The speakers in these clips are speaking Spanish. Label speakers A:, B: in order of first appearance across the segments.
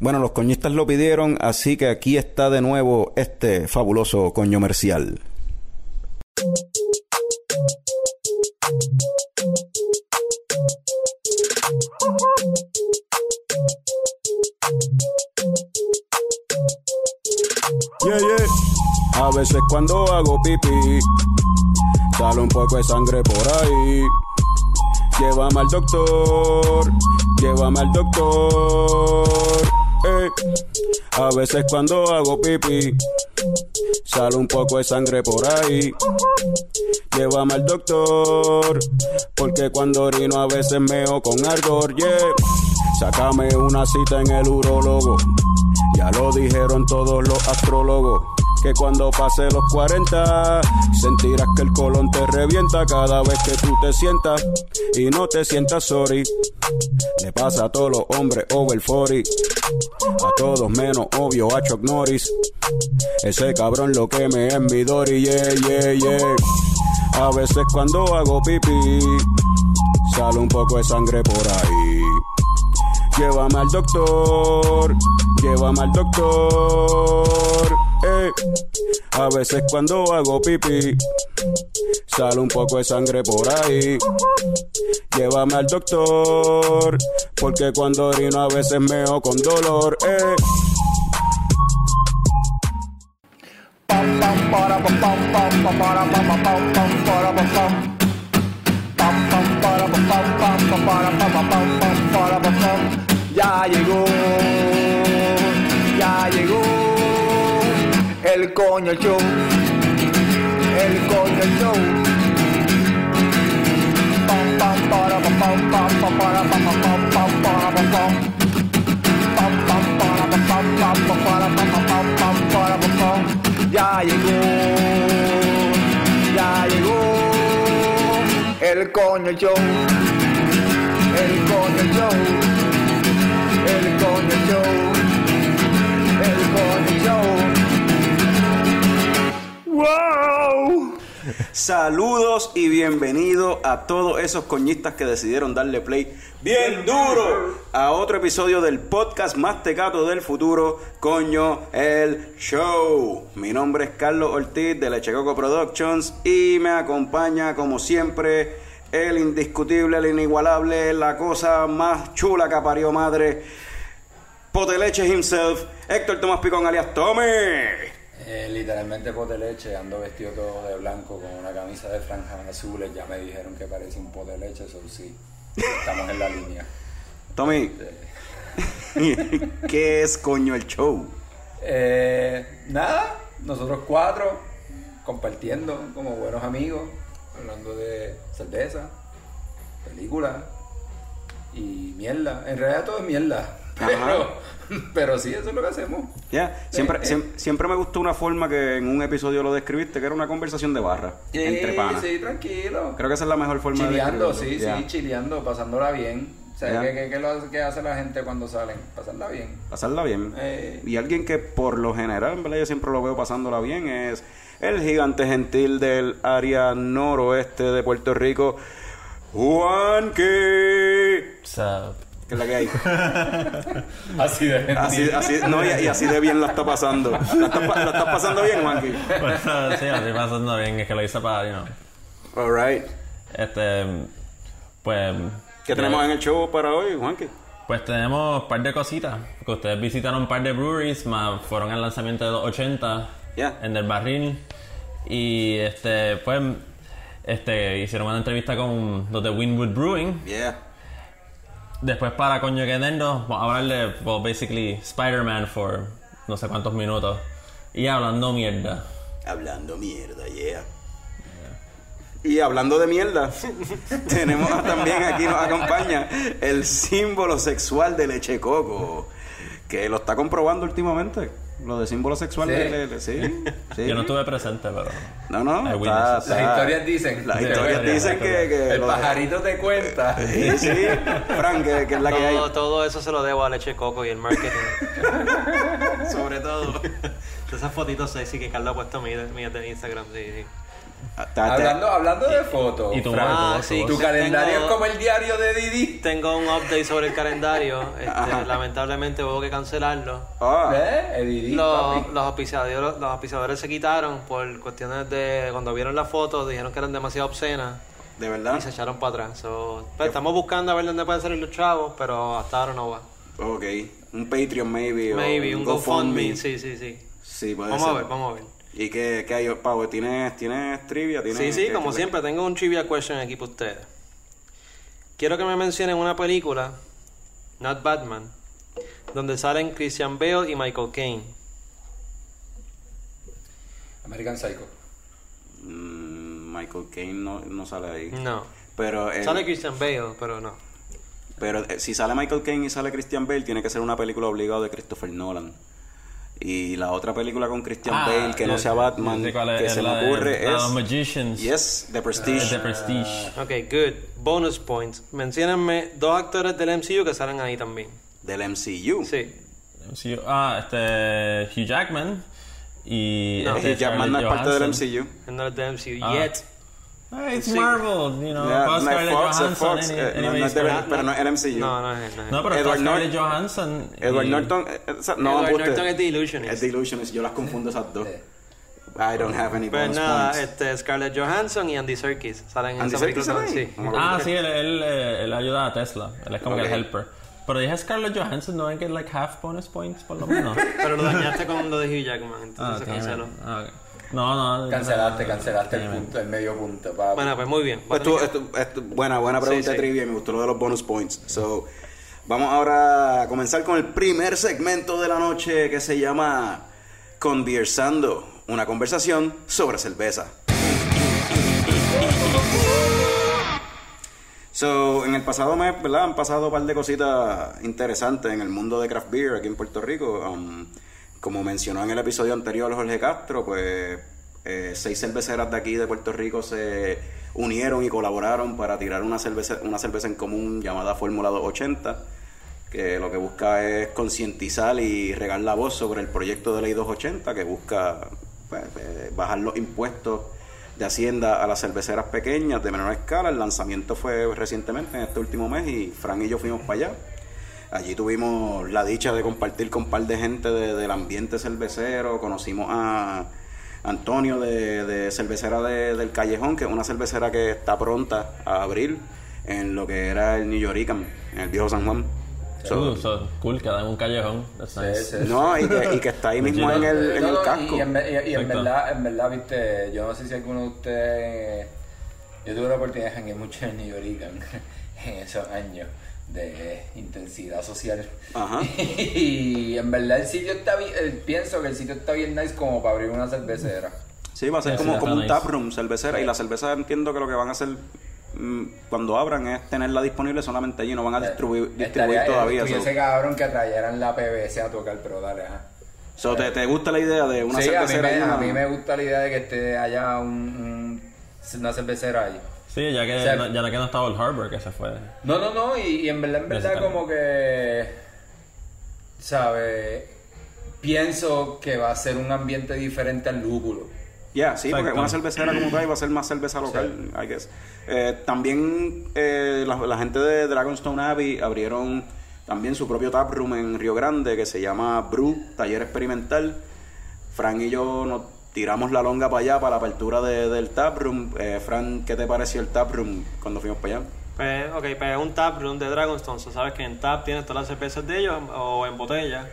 A: Bueno, los coñistas lo pidieron, así que aquí está de nuevo este fabuloso coño comercial. Yeah, yeah. A veces cuando hago pipí, sale un poco de sangre por ahí. Llévame al doctor, llévame al doctor. A veces cuando hago pipí, sale un poco de sangre por ahí. Llévame al doctor, porque cuando orino a veces meo con ardor, yeah. Sácame una cita en el urólogo, ya lo dijeron todos los astrólogos que cuando pase los 40 sentirás que el colon te revienta cada vez que tú te sientas y no te sientas sorry. Le pasa a todos los hombres over 40, a todos menos obvio a Chuck Norris. Ese cabrón lo que me es mi Dory, yeah, yeah, yeah. A veces cuando hago pipí, sale un poco de sangre por ahí. Llévame al doctor, llévame al doctor. Eh. A veces cuando hago pipí, sale un poco de sangre por ahí. Llévame al doctor, porque cuando orino a veces meo con dolor. Eh.
B: Ya llegó, ya llegó el coño show, el coño show. Pam pam para pam pam para pam pam pam para pam pam. Pam pam para pam pam para pam pam pam para pam pam. Ya llegó, ya llegó el coño show, el coño show, el coño show, el coño show. ¡Wow!
A: Saludos y bienvenidos a todos esos coñistas que decidieron darle play bien duro a otro episodio del podcast más tecato del futuro, Coño el Show. Mi nombre es Carlos Ortiz de Lechecoco Productions y me acompaña como siempre el indiscutible, el inigualable, la cosa más chula que parió madre, Poteleche himself, Héctor Tomás Picón alias Tommy.
C: Eh, literalmente pote leche, ando vestido todo de blanco con una camisa de franjas azules. Ya me dijeron que parece un pote leche, eso sí. Estamos en la línea.
A: Tommy, ¿qué es coño el show?
C: Eh, nada, nosotros cuatro compartiendo como buenos amigos, hablando de cerveza, películas y mierda. En realidad todo es mierda. Pero, pero sí, eso es lo que hacemos.
A: Ya, siempre,
C: Eh, eh.
A: siem- siempre me gustó una forma que en un episodio lo describiste, que era una conversación de barra entre panas.
C: Sí, tranquilo.
A: Creo que esa es la mejor forma
C: Chileando,
A: de
C: sí,
A: describirlo.
C: sí, chileando, pasándola bien. O sea,
A: Ya.
C: ¿qué, qué, qué lo- qué hace la gente cuando salen? Pasarla bien.
A: Pasarla bien.
C: Eh.
A: Y alguien que por lo general, en verdad, yo siempre lo veo pasándola bien, es el gigante gentil del área noroeste de Puerto Rico, Juan que... ¿Qué es la que hay?
C: Así de gente.
A: Así, así, no, y, y así de bien la está pasando. ¿La estás, la estás pasando bien, Juanqui?
D: Bueno, sí, estoy pasando bien, es que lo hice para, you know,
A: Alright.
D: este, pues...
A: ¿Qué tenemos en el show para hoy, Juanqui?
D: Pues tenemos un par de cositas, que ustedes visitaron un par de breweries, más fueron al lanzamiento de los 80
A: Ya.
D: en Del Barril, y este, pues, este, hicieron una entrevista con los de Winwood Brewing,
A: Yeah.
D: Después para Coño que Nendo, vamos a hablarle, well, basically, Spider-Man for no sé cuántos minutos. Y hablando mierda.
A: Hablando mierda, yeah. Y hablando de mierda, tenemos también aquí nos acompaña el símbolo sexual de leche coco, que lo está comprobando últimamente. Lo de símbolo sexual
C: Sí.
A: de leche, sí, sí.
D: Yo no estuve presente, pero...
A: No, no, está-.
C: Las historias dicen.
A: Las historias dicen que,
C: El
A: de-
C: pajarito te cuenta.
A: Sí, sí, Frank, que, que es la que hay.
E: Todo, todo eso se lo debo a Leche Coco y el marketing. Sobre todo. Esas fotitos sexy que Carlos ha puesto mías mías de Instagram. Sí, sí.
A: Ah, ta- ta-
C: Hablando, hablando de fotos,
D: y
E: Ah,
D: tu
E: sí.
C: calendario
E: Tengo-
C: es como el diario de Didi.
E: Tengo un update sobre el calendario. Este, lamentablemente hubo que cancelarlo.
A: Ah,
C: ¿Eh? El Didi,
E: Los, los, auspiciadores, los auspiciadores se quitaron por cuestiones de. Cuando vieron las fotos, dijeron que eran demasiado obscenas
A: de verdad.
E: y se echaron para atrás. So, pues, estamos buscando a ver dónde pueden salir los chavos, pero hasta ahora no va.
A: Ok. Un Patreon, maybe. o
E: Maybe, un GoFundMe. Sí, sí, sí.
A: Sí, puede
E: Vamos
A: ser.
E: a ver, vamos a ver.
A: ¿Y qué, qué hay, Pau? ¿Tienes, ¿Tienes trivia? ¿Tienes,
E: Sí, sí,
A: qué-
E: como
A: qué-
E: siempre, tengo un trivia question aquí para ustedes. Quiero que me mencionen una película, Not Batman, donde salen Christian Bale y Michael Caine.
C: American Psycho.
A: Mm, Michael Caine no, no sale ahí.
E: No.
A: Pero, el-
E: Sale Christian Bale, pero no.
A: pero eh, si sale Michael Caine y sale Christian Bale, tiene que ser una película obligada de Christopher Nolan. Y la otra película con Christian
D: Ah,
A: Bale que no sea Batman que
D: es
A: se me ocurre
D: de
A: es
D: Magicians.
A: Yes, The
D: Es
A: Prestige.
D: de Prestige.
E: Ok, good. Bonus points. Menciónenme dos actores del MCU que salen ahí también.
A: del MCU.
E: Sí.
D: Ah, este. Hugh Jackman. Y.
E: No.
D: este,
A: Hugh Jackman no es parte del. MCU.
E: Él no es del MCU
D: Ah.
E: yet.
D: It's
E: Sí.
D: Marvel, you know.
A: Yeah, no
D: Scarlett
A: Fox,
D: Johansson,
A: Fox,
D: any-
A: eh, no- no de-
D: pero-
A: pero no es el MCU.
E: No, no. No,
D: No, pero
A: Edward
D: Scarlett
A: Norton-
D: Johansson.
A: Edward
D: y-
A: Norton, eh, esa- no,
E: Edward. Norton es The Illusionist.
A: Es The Illusionist, yo las confundo esas dos. I don't have any
E: Pues
A: bonus
E: nada,
A: points.
E: este, Scarlett Johansson y Andy Serkis salen en
A: Andy
E: esa película
A: sale
E: Sí.
A: ahí?
D: Ah, sí, él, él, eh, él ayuda a Tesla. Él es como que el helper. Pero dije Scarlett Johansson, no hay que like half bonus points por lo menos.
E: Pero lo dañaste con lo de Hugh Jackman, entonces
D: ah,
E: se canceló.
D: Ah, ok. No, no.
C: Cancelaste,
D: no,
C: cancelaste el punto, el medio punto, papi.
E: Bueno, pues muy bien.
A: Pues tú, esto, esto- buena, buena pregunta
E: Sí, sí.
A: trivia me gustó lo de los bonus points. So, vamos ahora a comenzar con el primer segmento de la noche que se llama Conversando, una conversación sobre cerveza. So, en el pasado mes, ¿verdad? Han pasado un par de cositas interesantes en el mundo de craft beer aquí en Puerto Rico. Um, como mencionó en el episodio anterior Jorge Castro, pues eh, seis cerveceras de aquí de Puerto Rico se unieron y colaboraron para tirar una cerveza, una cerveza en común llamada Fórmula 280, que lo que busca es concientizar y regar la voz sobre el proyecto de ley 280, que busca pues, eh, bajar los impuestos de Hacienda a las cerveceras pequeñas de menor escala. El lanzamiento fue recientemente, en este último mes, y Fran y yo fuimos para allá. Allí tuvimos la dicha de compartir con un par de gente de- del ambiente cervecero. Conocimos a Antonio de, de Cervecera de- del Callejón, que es una cervecera que está pronta a abrir en lo que era el New Yorican, en el viejo San Juan. So-
D: Uh, so, cool, queda en un callejón. That's
C: Sí,
D: nice.
C: sí.
A: no, y que, y que está ahí mismo en el, en
C: No,
A: el
C: no,
A: casco.
C: Y, en, y- y en
D: Exacto.
C: verdad, en verdad, viste, yo no sé si alguno de ustedes. Yo tuve la oportunidad de janguear mucho en New York en esos años de intensidad social.
A: Ajá.
C: Y en verdad el sitio está bien, eh, pienso que el sitio está bien nice como para abrir una cervecera.
A: Sí, va a ser
D: Sí,
A: como, un
D: nice.
A: taproom cervecera. Y la cerveza entiendo que lo que van a hacer mm, cuando abran es tenerla disponible solamente allí. No van a distribuir, distribuir
C: Estaría-
A: todavía.
C: estuviese
A: so.
C: cabrón que trajeran la PVC a tocar, pero dale, ajá.
A: So, ¿te, ¿Te gusta la idea de una
C: sí, a mí,
A: cervecera?
C: me,
A: y
C: a mí me gusta la idea de que esté allá un, un- una cervecera ahí.
D: Sí, ya que,
C: O sea,
D: no, ya que no estaba el Harbor, que se fue.
C: No, no, no, y, y en verdad, en verdad como que, ¿sabes? Pienso que va a ser un ambiente diferente al lúpulo.
A: Ya, sí, porque una cervecera como tal va a ser más cerveza local, I guess. Eh, también eh, la, la gente de Dragonstone Abbey abrieron también su propio taproom en Río Grande que se llama Brew, Taller Experimental. Fran y yo nos tiramos la longa para allá, para la apertura de- del taproom. Eh, Fran, ¿qué te pareció el taproom cuando fuimos para allá?
E: Pues, ok, pues es un tap room de Dragonstone. Sabes que en tap tienes todas las cervezas de ellos o en botella.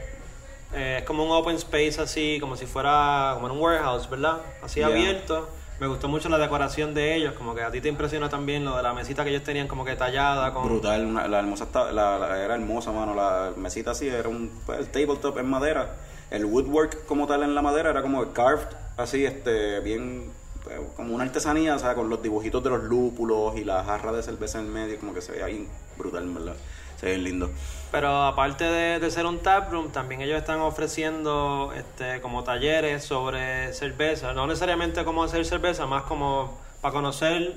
E: Eh, es como un open space así, como si fuera como en un warehouse, ¿verdad? Así
A: Yeah.
E: abierto. Me gustó mucho la decoración de ellos, como que a ti te impresiona también lo de la mesita que ellos tenían como que tallada con...
A: Brutal, una- la hermosa la, la- era hermosa, mano. La mesita así era un pues, el tabletop en madera. El woodwork como tal en la madera era como carved, así, este, bien pues, como una artesanía, o sea, con los dibujitos de los lúpulos y la jarra de cerveza en medio, como que se veía bien brutal, en verdad. Se ve bien lindo.
E: Pero aparte de, de ser un tap room, también ellos están ofreciendo este, como talleres sobre cerveza. No necesariamente cómo hacer cerveza, más como para conocer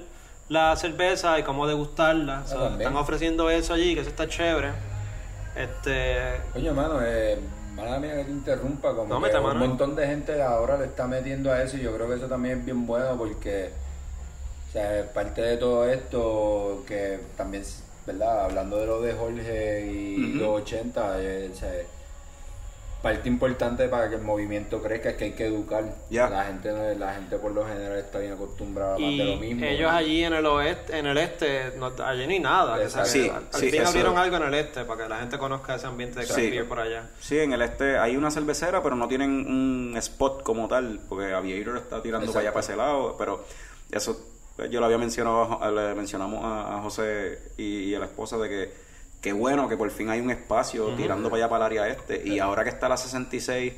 E: la cerveza y cómo degustarla.
C: También.
E: están ofreciendo eso allí, que eso está chévere. Este,
C: Coño, mano, eh, Mala mía que te interrumpa, como
E: No,
C: que
E: mete
C: un montón de gente ahora le está metiendo a eso y yo creo que eso también es bien bueno porque, o sea, parte de todo esto que también, ¿verdad? Hablando de lo de Jorge y los 80, eh, o sea, parte importante para que el movimiento crezca es que hay que educar.
A: Ya.
C: La gente la gente por lo general está bien acostumbrada a más de lo
E: Y
C: mismo.
E: ellos allí en el oeste, en el este, no, allí ni nada. que
C: Exacto.
E: sea,
A: Sí,
E: al, al
A: sí,
E: fin abrieron algo en el este para que la gente conozca ese ambiente de
A: Sí.
E: por allá.
A: Sí, en el este hay una cervecera, pero no tienen un spot como tal, porque Aviator está tirando
C: Exacto.
A: para allá, para ese lado, pero eso yo lo había mencionado, le mencionamos a, a José y, y a la esposa de que qué bueno que por fin hay un espacio tirando para allá para el área este, y ahora que está la 66,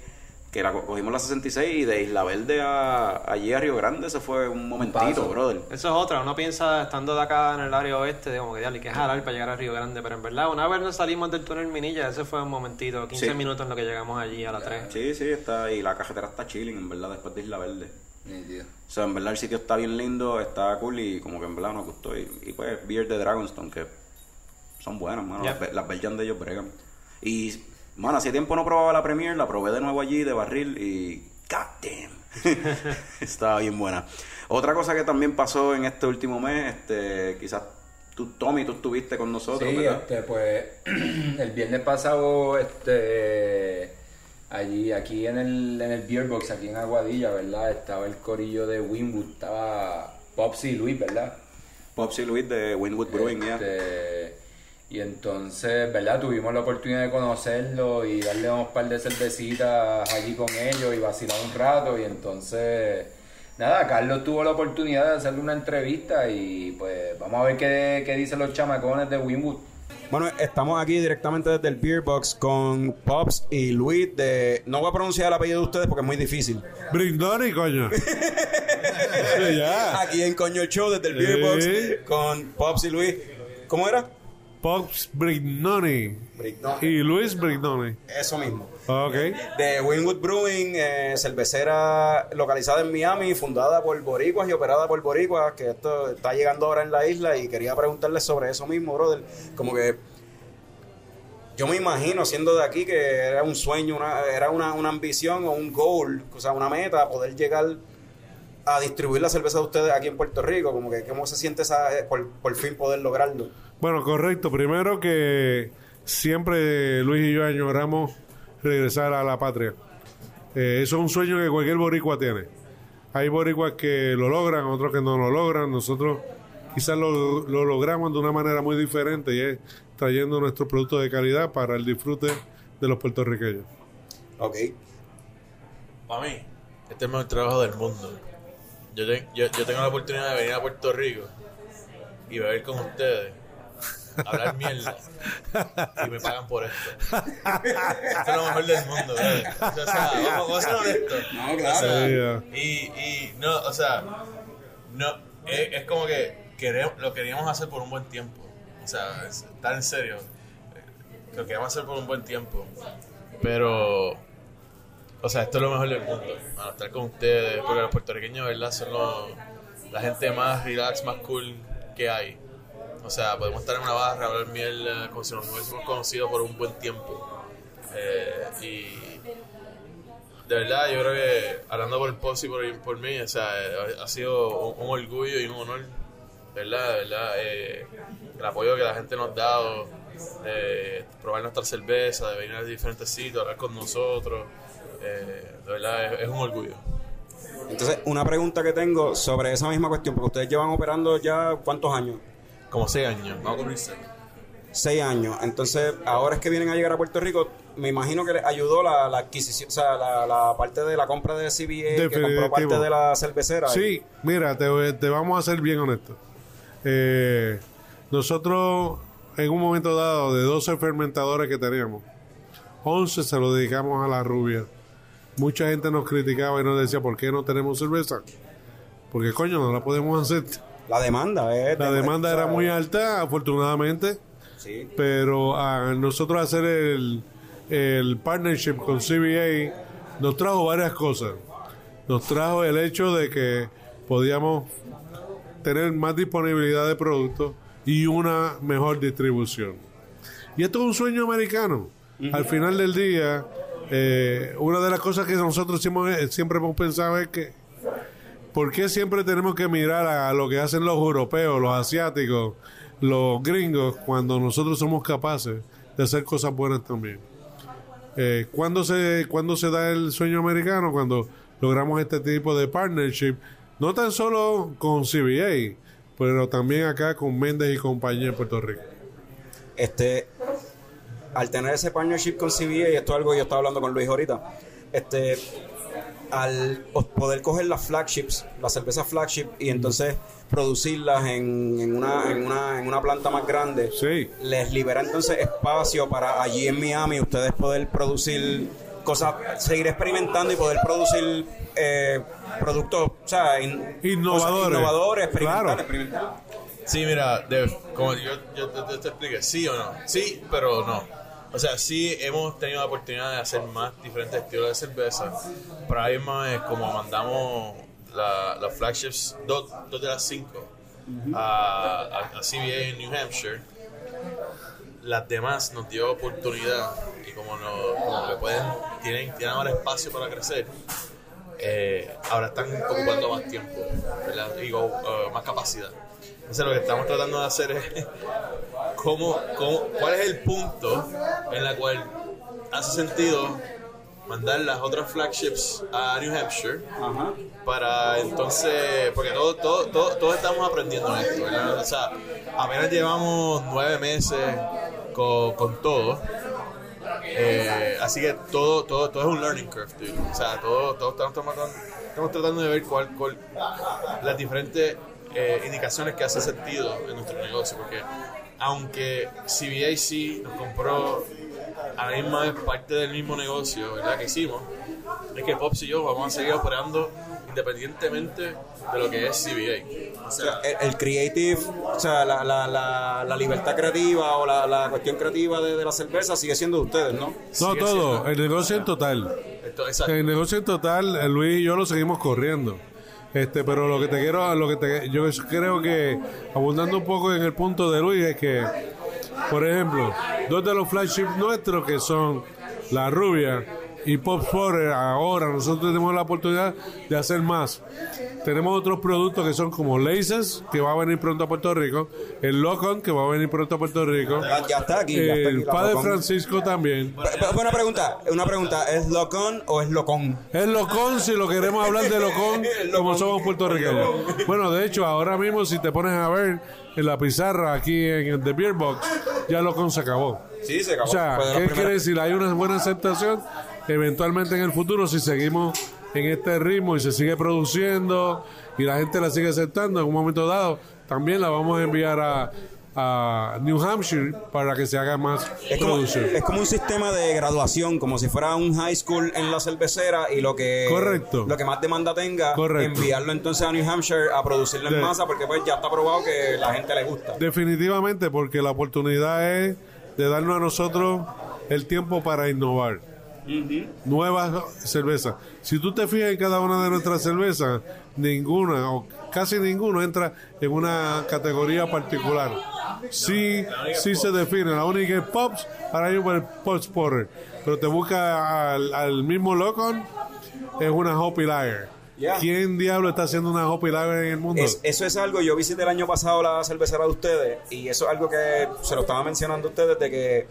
A: que la co- cogimos la 66 y de Isla Verde a, allí a Río Grande, se fue un momentito,
C: paso.
A: brother.
E: Eso es otra, uno piensa estando de acá en el área oeste, de como que dale, que jalar para llegar a Río Grande, pero en verdad, una vez nos salimos del túnel Minilla, ese fue un momentito, 15
A: Sí.
E: minutos en lo que llegamos allí a las 3.
A: Sí, sí, está, y la carretera está chilling, en verdad, después de Isla Verde.
C: Nítido.
A: O sea, en verdad el sitio está bien lindo, está cool y como que en verdad nos gustó. Y, y pues, beer de Dragonstone, que son buenas, mano. Las, las Belgian de ellos bregan. Y, mano, hace tiempo no probaba la Premier, la probé de nuevo allí de barril y. God damn. Estaba bien buena. Otra cosa que también pasó en este último mes, este, quizás tú, Tommy, tú estuviste con nosotros,
C: Sí,
A: ¿verdad?
C: este, pues el viernes pasado, este, allí, aquí en el, en el Beer Box, aquí en Aguadilla, ¿verdad? Estaba el corillo de Winwood, estaba Popsy y Luis, ¿verdad?
A: Popsy Luis de Winwood Brewing, ya.
C: Y entonces, ¿verdad? Tuvimos la oportunidad de conocerlo y darle unos par de cervecitas allí con ellos y vacilar un rato. Y entonces, nada, Carlos tuvo la oportunidad de hacerle una entrevista y pues vamos a ver qué, qué dicen los chamacones de Winwood.
A: Bueno, estamos aquí directamente desde el Beer Box con Pops y Luis de... No voy a pronunciar el apellido de ustedes porque es muy difícil.
F: Brindoni, coño. ya.
A: Aquí en Coño Show desde el Beer Box
F: Sí.
A: con Pops y Luis. ¿Cómo era?
F: Pops Brignoni.
A: Brignoni.
F: Y Luis Brignoni.
A: Eso mismo.
F: Ok.
A: De Winwood Brewing, eh, cervecera localizada en Miami, fundada por boricuas y operada por boricuas, que esto está llegando ahora en la isla y quería preguntarles sobre eso mismo, brother. Como que yo me imagino siendo de aquí que era un sueño, una, era una, una ambición o un goal, o sea, una meta, poder llegar a distribuir la cerveza de ustedes aquí en Puerto Rico, como que cómo se siente esa, eh, por, por fin poder lograrlo.
F: Bueno, correcto. Primero que siempre Luis y yo añoramos regresar a la patria. Eh, eso es un sueño que cualquier boricua tiene. Hay boricuas que lo logran, otros que no lo logran. Nosotros quizás lo, lo logramos de una manera muy diferente y es trayendo nuestros productos de calidad para el disfrute de los puertorriqueños.
A: Ok.
G: Para mí, este es el mejor trabajo del mundo. Yo, te- yo, yo tengo la oportunidad de venir a Puerto Rico y beber con ustedes, hablar mierda y me pagan por esto. Esto es lo mejor del mundo, brother. O sea, vamos, a ser honestos.
A: No,
G: O
A: claro.
G: sea,
F: Sí, ya.
G: y, y no, o sea, no, es, es como que queremos, lo queríamos hacer por un buen tiempo. O sea, es- está en serio. Eh, Lo queríamos hacer por un buen tiempo. Pero, o sea, esto es lo mejor del mundo. Mano, estar con ustedes, porque los puertorriqueños, ¿verdad? Son los- la gente más relax, más cool que hay. O sea, podemos estar en una barra, hablar mierda, como si nos hubiésemos conocido por un buen tiempo. Eh, y de verdad, yo creo que hablando por el post y por, por mí, o sea, eh, ha sido un, orgullo y un honor, ¿verdad? De verdad, eh, el apoyo que la gente nos ha dado, de probar nuestra cerveza, de venir a diferentes sitios, hablar con nosotros, de verdad, es un orgullo.
A: Entonces, una pregunta que tengo sobre esa misma cuestión, porque ustedes llevan operando ya cuántos años?
G: Como seis años, vamos a cumplir seis.
A: Seis años. Entonces, ahora es que vienen a llegar a Puerto Rico, me imagino que les ayudó la, la adquisición, o sea, la, la parte de la compra de CBA, que compró parte de la cervecera.
F: Sí, mira, te, te vamos a ser bien honestos. Eh, nosotros, en un momento dado, de 12 fermentadores que teníamos, 11 se lo dedicamos a la rubia. Mucha gente nos criticaba y nos decía, ¿por qué no tenemos cerveza? Porque coño, no la podemos hacer.
A: La demanda, eh,
F: La
A: de-
F: demanda era muy alta, afortunadamente,
A: Sí.
F: pero a nosotros hacer el, el partnership con CBA nos trajo varias cosas. Nos trajo el hecho de que podíamos tener más disponibilidad de productos y una mejor distribución. Y esto es un sueño americano. Al final del día, eh, una de las cosas que nosotros siempre, siempre hemos pensado es que ¿por qué siempre tenemos que mirar a lo que hacen los europeos, los asiáticos, los gringos, cuando nosotros somos capaces de hacer cosas buenas también? Eh, ¿cuándo, se, ¿Cuándo se da el sueño americano? Cuando logramos este tipo de partnership, no tan solo con CBA, pero también acá con Méndez y compañía en Puerto Rico.
A: este al tener ese partnership con CBA, y esto es algo que yo estaba hablando con Luis ahorita, este al poder coger las flagships, las cervezas flagship y entonces producirlas en, en una, en, una, en una planta más grande,
F: Sí.
A: les libera entonces espacio para allí en Miami ustedes poder producir cosas, seguir experimentando y poder producir eh, productos, o sea, in-
F: Innovadores.
A: innovadores, experimentar,
F: Claro.
A: experimentar.
G: Sí, mira, Dev, como yo, yo te, te- te expliqué, sí o no. Sí, pero no. O sea, sí hemos tenido la oportunidad de hacer más diferentes estilos de cerveza. Pero ahí es como mandamos la- las flagships, dos, dos de las cinco, a, a- a CBA en New Hampshire. Las demás nos dio oportunidad y como, no, como que pueden, tienen, tienen ahora espacio para crecer, eh, ahora están ocupando más tiempo, ¿verdad? Digo, eh, más capacidad. Entonces lo que estamos tratando de hacer es cómo, cómo, cuál es el punto en la cual hace sentido mandar las otras flagships a New Hampshire para entonces, porque todos todo, todo, todos estamos aprendiendo esto, ¿verdad? O sea, apenas llevamos nueve meses con, con todo. Eh, así que todo, todo, todo es un learning curve, dude. O sea, todo, todo estamos, tratando, estamos tratando de ver cuál, cuál las diferentes eh, indicaciones que hace sentido en nuestro negocio. Porque aunque CBA sí nos compró a la misma vez parte del mismo negocio ¿verdad? que hicimos, es que Pops y yo vamos a seguir operando independientemente de lo que es CBA. O sea,
A: el, el creative, o sea, la, la, la, la libertad creativa o la, la cuestión creativa de, de la cerveza sigue siendo de ustedes, ¿no?
F: No,
G: sigue
F: todo,
G: siendo-
F: el negocio en total.
G: esto- exacto.
F: El negocio en total, eh, Luis y yo lo seguimos corriendo. Este, pero lo que te quiero, lo que te, yo creo que abundando un poco en el punto de Luis es que, por ejemplo, dos de los flagships nuestros que son La Rubia y Pop Spotter, ahora nosotros tenemos la oportunidad de hacer más. Tenemos otros productos que son como Laces, que va a venir pronto a Puerto Rico, el Locon, que va a venir pronto a Puerto Rico,
A: Ya, está aquí, ya está aquí.
F: el Padre
A: Locon.
F: Francisco también.
A: Pe- pe- Una pregunta, una pregunta, ¿es locón o es locón?
F: Es locón si lo queremos hablar de locón como somos puertorriqueños. Bueno, de hecho, ahora mismo si te pones a ver en la pizarra aquí en el The Beer Box, ya locón se acabó.
A: Sí, se acabó.
F: O sea, ¿qué quiere decir? Hay una buena aceptación. Eventualmente en el futuro, si seguimos en este ritmo y se sigue produciendo y la gente la sigue aceptando en un momento dado, también la vamos a enviar a, a New Hampshire para que se haga más
A: Es como,
F: producción.
A: es como un sistema de graduación, como si fuera un high school en la cervecera y lo que
F: Correcto.
A: lo que más demanda tenga,
F: Correcto.
A: enviarlo entonces a New Hampshire a producirlo en masa porque pues ya está probado que la gente le gusta.
F: Definitivamente, porque la oportunidad es de darnos a nosotros el tiempo para innovar. Nuevas cervezas. Si tú te fijas en cada una de nuestras cervezas, ninguna o casi ninguno entra en una categoría particular. Sí, sí se define. La única es Pops, ahora hay un Pops Porter. Pero te busca al, al mismo Locon, es una Hoppy Lager.
A: Yeah.
F: ¿Quién diablo está haciendo una Hoppy Lager en el mundo?
A: Es- eso es algo, yo visité el año pasado la cervecera de ustedes y eso es algo que se lo estaba mencionando a ustedes de que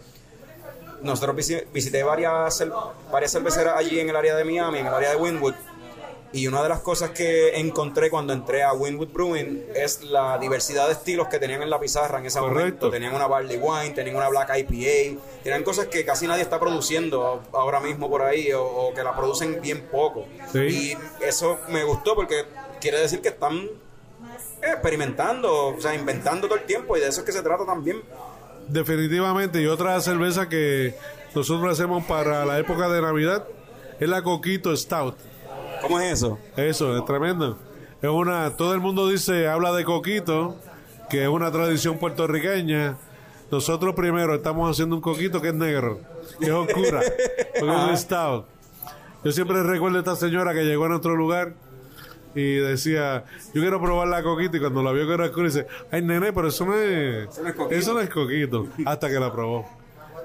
A: nosotros visi- visité varias, varias cerveceras allí en el área de Miami, en el área de Wynwood y una de las cosas que encontré cuando entré a Wynwood Brewing es la diversidad de estilos que tenían en la pizarra en ese
F: Correcto.
A: momento. Tenían una Barley Wine, tenían una Black IPA, tenían cosas que casi nadie está produciendo ahora mismo por ahí o, o que la producen bien poco.
F: Sí.
A: Y eso me gustó porque quiere decir que están experimentando, o sea, inventando todo el tiempo y de eso es que se trata también.
F: Definitivamente, y otra cerveza que nosotros hacemos para la época de Navidad es la Coquito Stout.
A: ¿Cómo es eso?
F: Eso, es tremendo. Es una, todo el mundo dice, habla de coquito, que es una tradición puertorriqueña. Nosotros primero estamos haciendo un coquito que es negro, que es oscura, porque es un stout. Yo siempre recuerdo a esta señora que llegó a nuestro lugar y decía, yo quiero probar la coquito y cuando la vio que era oscura dice, ay nene, pero eso no es,
A: no es coquito".
F: eso no es coquito, hasta que la probó.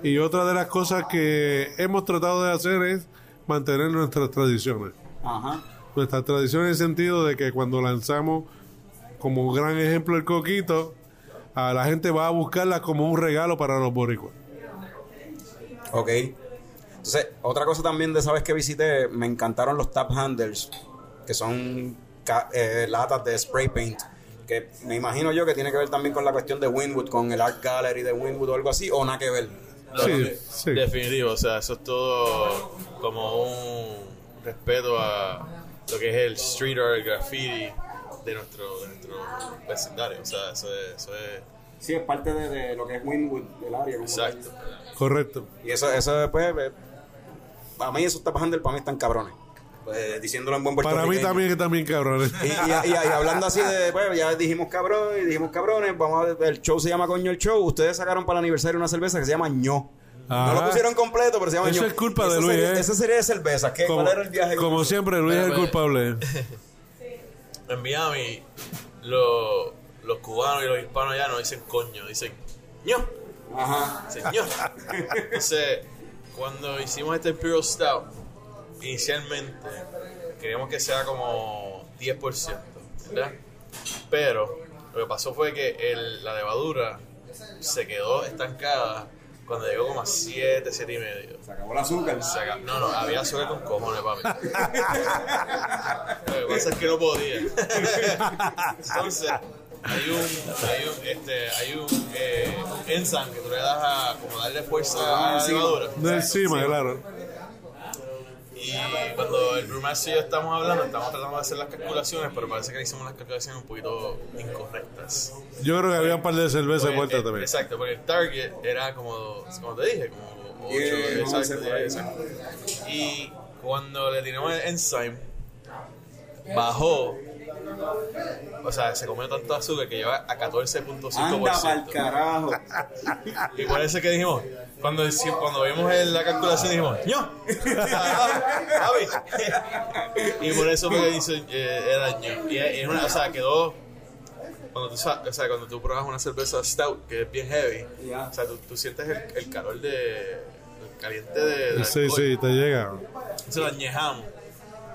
F: Y otra de las cosas que hemos tratado de hacer es mantener nuestras tradiciones.
A: Ajá.
F: Nuestras tradiciones en el sentido de que cuando lanzamos, como gran ejemplo, el coquito, a la gente va a buscarla como un regalo para los boricuas.
A: Ok. Entonces, otra cosa también de esa vez que visité, me encantaron los tap handles, que son eh, latas de spray paint, que me imagino yo que tiene que ver también con la cuestión de Winwood, con el Art Gallery de Winwood o algo así, o nada que ver.
G: No,
F: Sí,
G: de-
F: sí.
G: Definitivo, o sea, eso es todo como un respeto a lo que es el street art, el graffiti de nuestro, de nuestro vecindario. O sea, eso es, eso es
A: Sí, es parte de, de lo que es Winwood, del área. como
G: exacto.
F: Correcto.
A: Y eso, eso después, eh, a mí esos tap handles para mí están cabrones. Pues, diciéndolo en buen
F: Para mí también que también cabrones.
A: Y, y- y- y hablando así de, pues ya dijimos cabrón y dijimos cabrones, vamos a ver, el show se llama Coño el Show. Ustedes sacaron para el aniversario una cerveza que se llama ño. No lo pusieron completo, pero se llama
F: Eso
A: ño.
F: es culpa
A: Esa
F: de Luis,
A: serie-
F: ¿eh?
A: Esa serie de cerveza. ¿Qué,
F: Como,
A: ¿Cuál era el viaje?
F: como siempre, Luis es el culpable.
G: En Miami, lo- los cubanos y los hispanos allá no dicen coño, dicen ño.
A: Ajá.
G: Dicen ño. Entonces, cuando hicimos este Imperial Stout, inicialmente queríamos que sea como 10%, ¿verdad? Pero lo que pasó fue que el- la levadura se quedó estancada cuando llegó como a 7, 7 y medio.
A: Se acabó el azúcar.
G: Se acabó- No, no, había azúcar con cojones, papi. Lo que pasa es que no podía. Entonces, hay un, hay un, este, hay un, eh, un enzyme que tú le das a como darle fuerza a la levadura.
F: De encima, claro.
G: Y cuando el brewmaster y yo estamos hablando, estamos tratando de hacer las calculaciones, pero parece que hicimos las calculaciones un poquito incorrectas.
F: Yo creo que había un par de cervezas muertas también.
G: Exacto, porque el target era como, como te dije, como 8,
A: Diez, once
G: exacto,
A: por ahí.
G: diez, exacto. Y cuando le tiramos el enzyme, bajó, o sea, se comió tanto azúcar que lleva a 14.5%.
A: Anda pa'l carajo.
G: Y por eso que dijimos, cuando, cuando vimos el- la calculación dijimos, ¡ño! Y por eso fue que dice, eh, era ño. Y es una, o sea, quedó, cuando tú, o sea, cuando tú pruebas una cerveza stout, que es bien heavy, o sea, tú, tú sientes el, el calor de, el caliente de, del
F: Sí,
G: alcohol.
F: sí, te llega.
G: Entonces lo añejamos.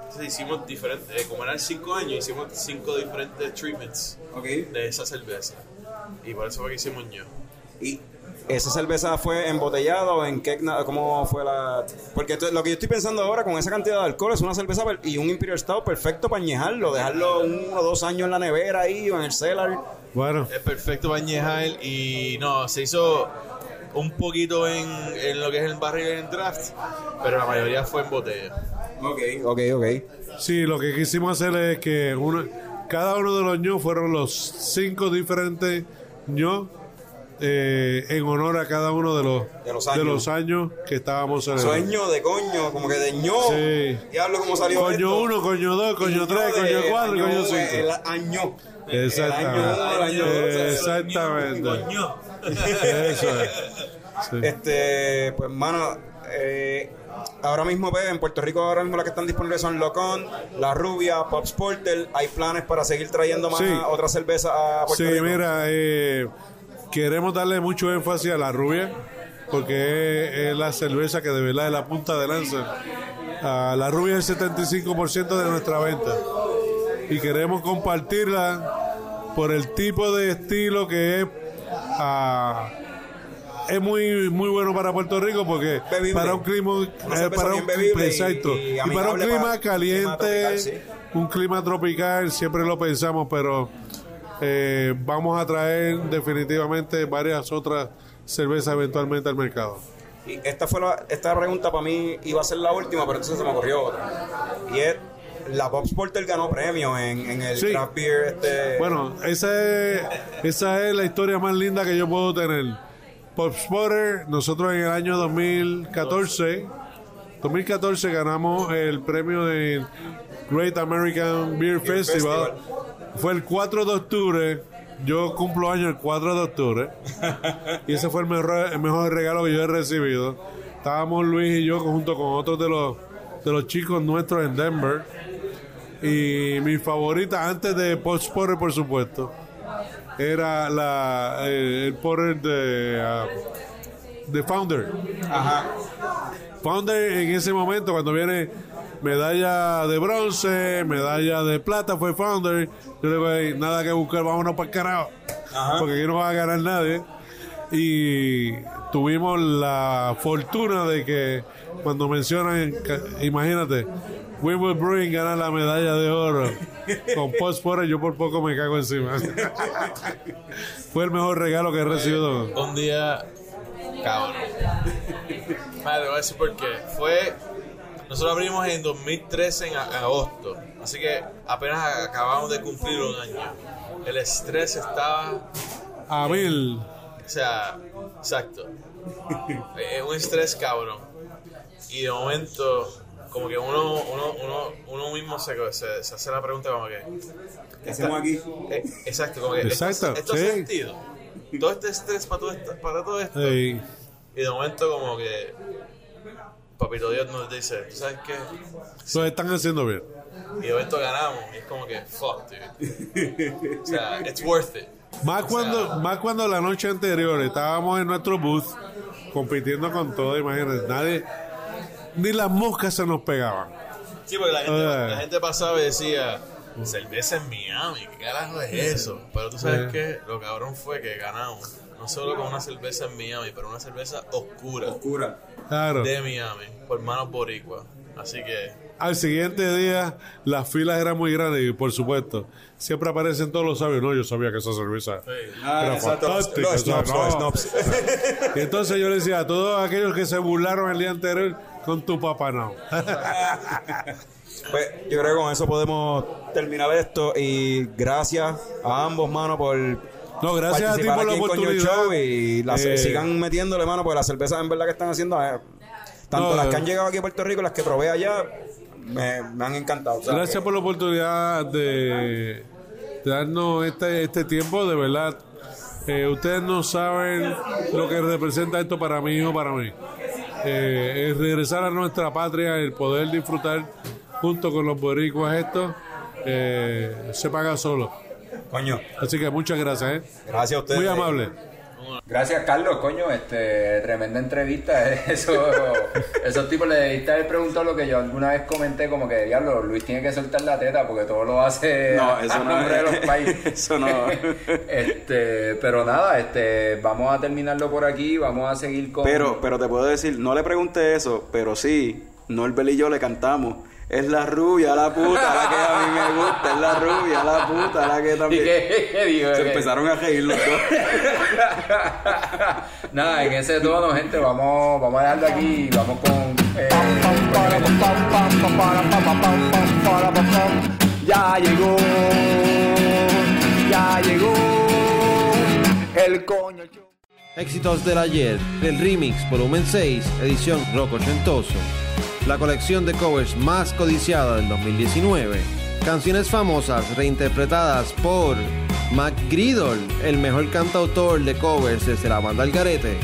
G: Entonces hicimos diferentes, eh, como eran 5 años, hicimos 5 diferentes treatments
A: Ok.
G: de esa cerveza. Y por eso fue que hicimos ño.
A: ¿Y esa cerveza fue embotellada o en qué? ¿Cómo fue la...? Porque esto- lo que yo estoy pensando ahora con esa cantidad de alcohol es una cerveza y un Imperial Stout perfecto para añejarlo, dejarlo uno o dos años en la nevera ahí o en el cellar.
F: Bueno,
G: Es perfecto para añejar y no, se hizo un poquito en, en lo que es el barril en draft, pero la mayoría fue en botella.
A: Ok, ok, ok.
F: sí, lo que quisimos hacer es que una, cada uno de los ños fueron los cinco diferentes ños eh, en honor a cada uno de los,
A: De los años.
F: años que estábamos celebrando.
A: Sueño de coño, como que de ño.
F: Sí.
A: Diablo, ¿cómo salió
F: Coño
A: esto?
F: uno, coño dos, coño
A: Ño
F: tres,
A: de
F: coño cuatro,
A: año,
F: coño
A: El
F: cinco.
A: año.
F: Exactamente.
A: El año dos,
F: Exactamente. Eso es. Sí.
A: Este, pues, mano, eh, ahora mismo, pues, en Puerto Rico, ahora mismo las que están disponibles son Locon, La Rubia, Pop Porter. Hay planes para seguir trayendo más
F: Sí.
A: otras cervezas a Puerto
F: Sí,
A: Rico.
F: mira, eh, queremos darle mucho énfasis a la rubia, porque es, es la cerveza que de verdad es la punta de lanza. La rubia es el 75% de nuestra venta. Y queremos compartirla por el tipo de estilo que es. ah, es muy muy bueno para Puerto Rico porque
A: Bebible.
F: para un clima eh, para un
A: y-
F: exacto
A: y
F: y, para un clima
A: para-
F: caliente
A: clima tropical, sí.
F: un clima tropical siempre lo pensamos pero eh, vamos a traer definitivamente varias otras cervezas eventualmente al mercado.
A: Y esta fue la, esta pregunta para mí iba a ser la última, pero entonces se me ocurrió otra. Y es, la Pop Porter ganó premio en, en el
F: Sí.
A: craft beer este...
F: Bueno, esa es, esa es la historia más linda que yo puedo tener. Pop Spotter, nosotros en el año 2014, 2014 ganamos el premio de Great American Beer Festival. Fue el 4 de octubre. Yo cumplo año el 4 de octubre. y ese fue el mejor, el mejor regalo que yo he recibido. Estábamos Luis y yo junto con otros de los, de los chicos nuestros en Denver. Y mi favorita, antes de Post Porter, por supuesto, era la, eh, el Porter de. ah, de Founder.
A: Ajá.
F: Founder en ese momento, cuando viene medalla de bronce, medalla de plata, fue Founder. Yo le digo, "Ey, nada que buscar, vámonos para el carajo.
A: Ajá.
F: Porque aquí no va a ganar nadie. Y tuvimos la fortuna de que cuando mencionan, imagínate, Winwood Brewing gana la medalla de oro con post por yo por poco me cago encima. Fue el mejor regalo que he recibido.
G: Un día, cabrón. Madre, voy a decir por qué. Fue. Nosotros abrimos en 2013 en agosto. Así que apenas acabamos de cumplir un año. El estrés estaba.
F: A mil.
G: O sea, exacto. Un estrés cabrón. Y de momento, como que uno, uno, uno, uno mismo se, se, se hace la pregunta como que.
A: ¿Qué hacemos aquí?
G: eh, exacto, como que. ¿esto-
F: Exacto,
G: ¿Esto,
F: sí.
G: hace sentido? Todo este estrés para todo esto. Para todo esto y de momento como que Papito Dios nos dice, ¿tú sabes qué?
F: lo están haciendo bien.
G: Y de momento ganamos. Y es como que, fuck, dude. O sea, it's worth it.
F: Más cuando, más cuando la noche anterior estábamos en nuestro booth compitiendo con todo, imagínate, nadie, ni las moscas se nos pegaban.
G: Sí, porque la gente,
F: Eh.
G: la gente pasaba y decía, cerveza en Miami, ¿qué carajo es eso? Pero tú sabes
F: Eh.
G: qué, lo cabrón fue que ganamos. No solo con una cerveza en Miami, pero una cerveza oscura
A: Oscura.
F: Claro.
G: de Miami, por manos boricuas. Así que,
F: Al siguiente día las filas eran muy grandes y por supuesto siempre aparecen todos los sabios. No, yo sabía que esa cerveza
A: Ah,
F: era
A: exacto.
F: fantástica. O sea, no. Y entonces yo le decía a todos aquellos que se burlaron el día anterior con tu papá no.
A: Pues yo creo que con eso podemos terminar esto y gracias a ambos, mano, por
F: No, gracias a ti por la oportunidad.
A: Y las-
F: Eh,
A: sigan metiéndole, mano, porque las cervezas en verdad que están haciendo, eh, tanto
F: No,
A: las
F: eh.
A: que han llegado aquí a Puerto Rico y las que probé allá, me, me han encantado. o sea,
F: Gracias
A: que-
F: por la oportunidad de, de darnos este, este tiempo, de verdad. Eh, ustedes no saben lo que representa esto para mí o para mí. Eh, regresar a nuestra patria, el poder disfrutar junto con los boricuas esto, eh, se paga solo.
A: Coño,
F: Así que muchas gracias, ¿eh?
A: gracias a ustedes.
F: Muy amable.
C: Gracias, Carlos, coño, este, tremenda entrevista. eh. Eso, esos tipos le debiste haber preguntado lo que yo alguna vez comenté, como que, diablo, Luis tiene que soltar la teta porque todo lo hace
H: No, eso
C: a
H: no
C: nombre
H: es.
C: de los países.
H: Eso no.
C: este, pero nada, este, vamos a terminarlo por aquí, vamos a seguir con...
H: Pero, pero te puedo decir, no le pregunté eso, pero sí, Norbert y yo le cantamos. Es la rubia, la puta, la que a mí me gusta, es la rubia, la puta, la que
C: ¿Y
H: también.
C: qué, qué digo?
H: Se
C: ¿Qué?
H: empezaron a reír los dos.
C: Nada, en ese tono, gente, vamos, vamos a dejarlo aquí y vamos con... eh,
B: Ya llegó, ya llegó el coño.
E: Éxitos del ayer, el remix volumen 6, edición rock ochentoso. La colección de covers más codiciada del 2019. Canciones famosas reinterpretadas por Mac Gridol, el mejor cantautor de covers desde la banda El Garete.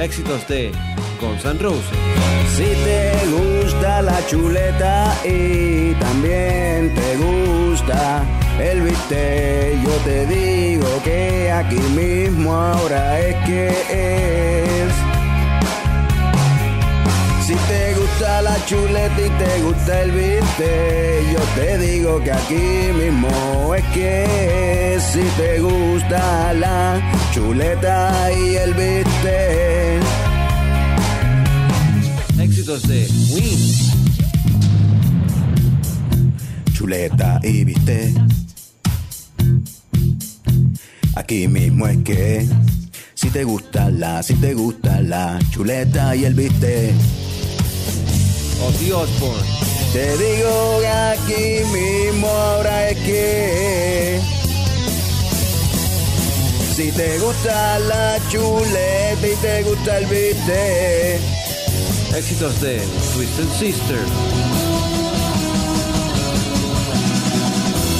E: Éxitos de Guns N' Roses.
H: Si te gusta la chuleta y también te gusta el bistec, yo te digo que aquí mismo ahora es que es. Si te gusta la chuleta y te gusta el bistec, yo te digo que aquí mismo es que. Si te gusta la chuleta y el bistec.
E: Éxitos de Ween.
H: chuleta y viste. Aquí mismo es que si te gusta la, si te gusta la chuleta y el viste.
E: Ozzy Osbourne.
H: Te digo que aquí mismo ahora es que si te gusta la chuleta y te gusta el viste.
E: Éxitos de Twisted Sister.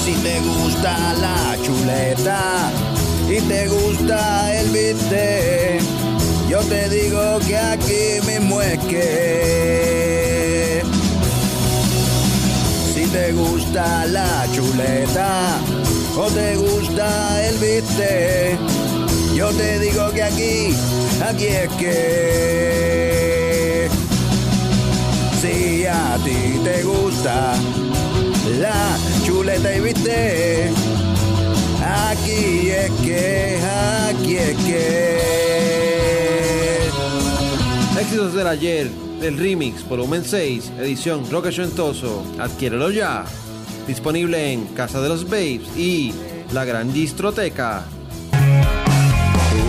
H: Si te gusta la chuleta y te gusta el viste, yo te digo que aquí mismo es que. Te gusta la chuleta o te gusta el viste, Yo te digo que aquí, aquí es que si a ti te gusta la chuleta y viste, aquí es que, aquí es que.
E: Éxitos del ayer, del remix, volumen 6, edición Roque Ochentoso. Adquiérelo ya. Disponible en Casa de los Babes y La Gran Distroteca.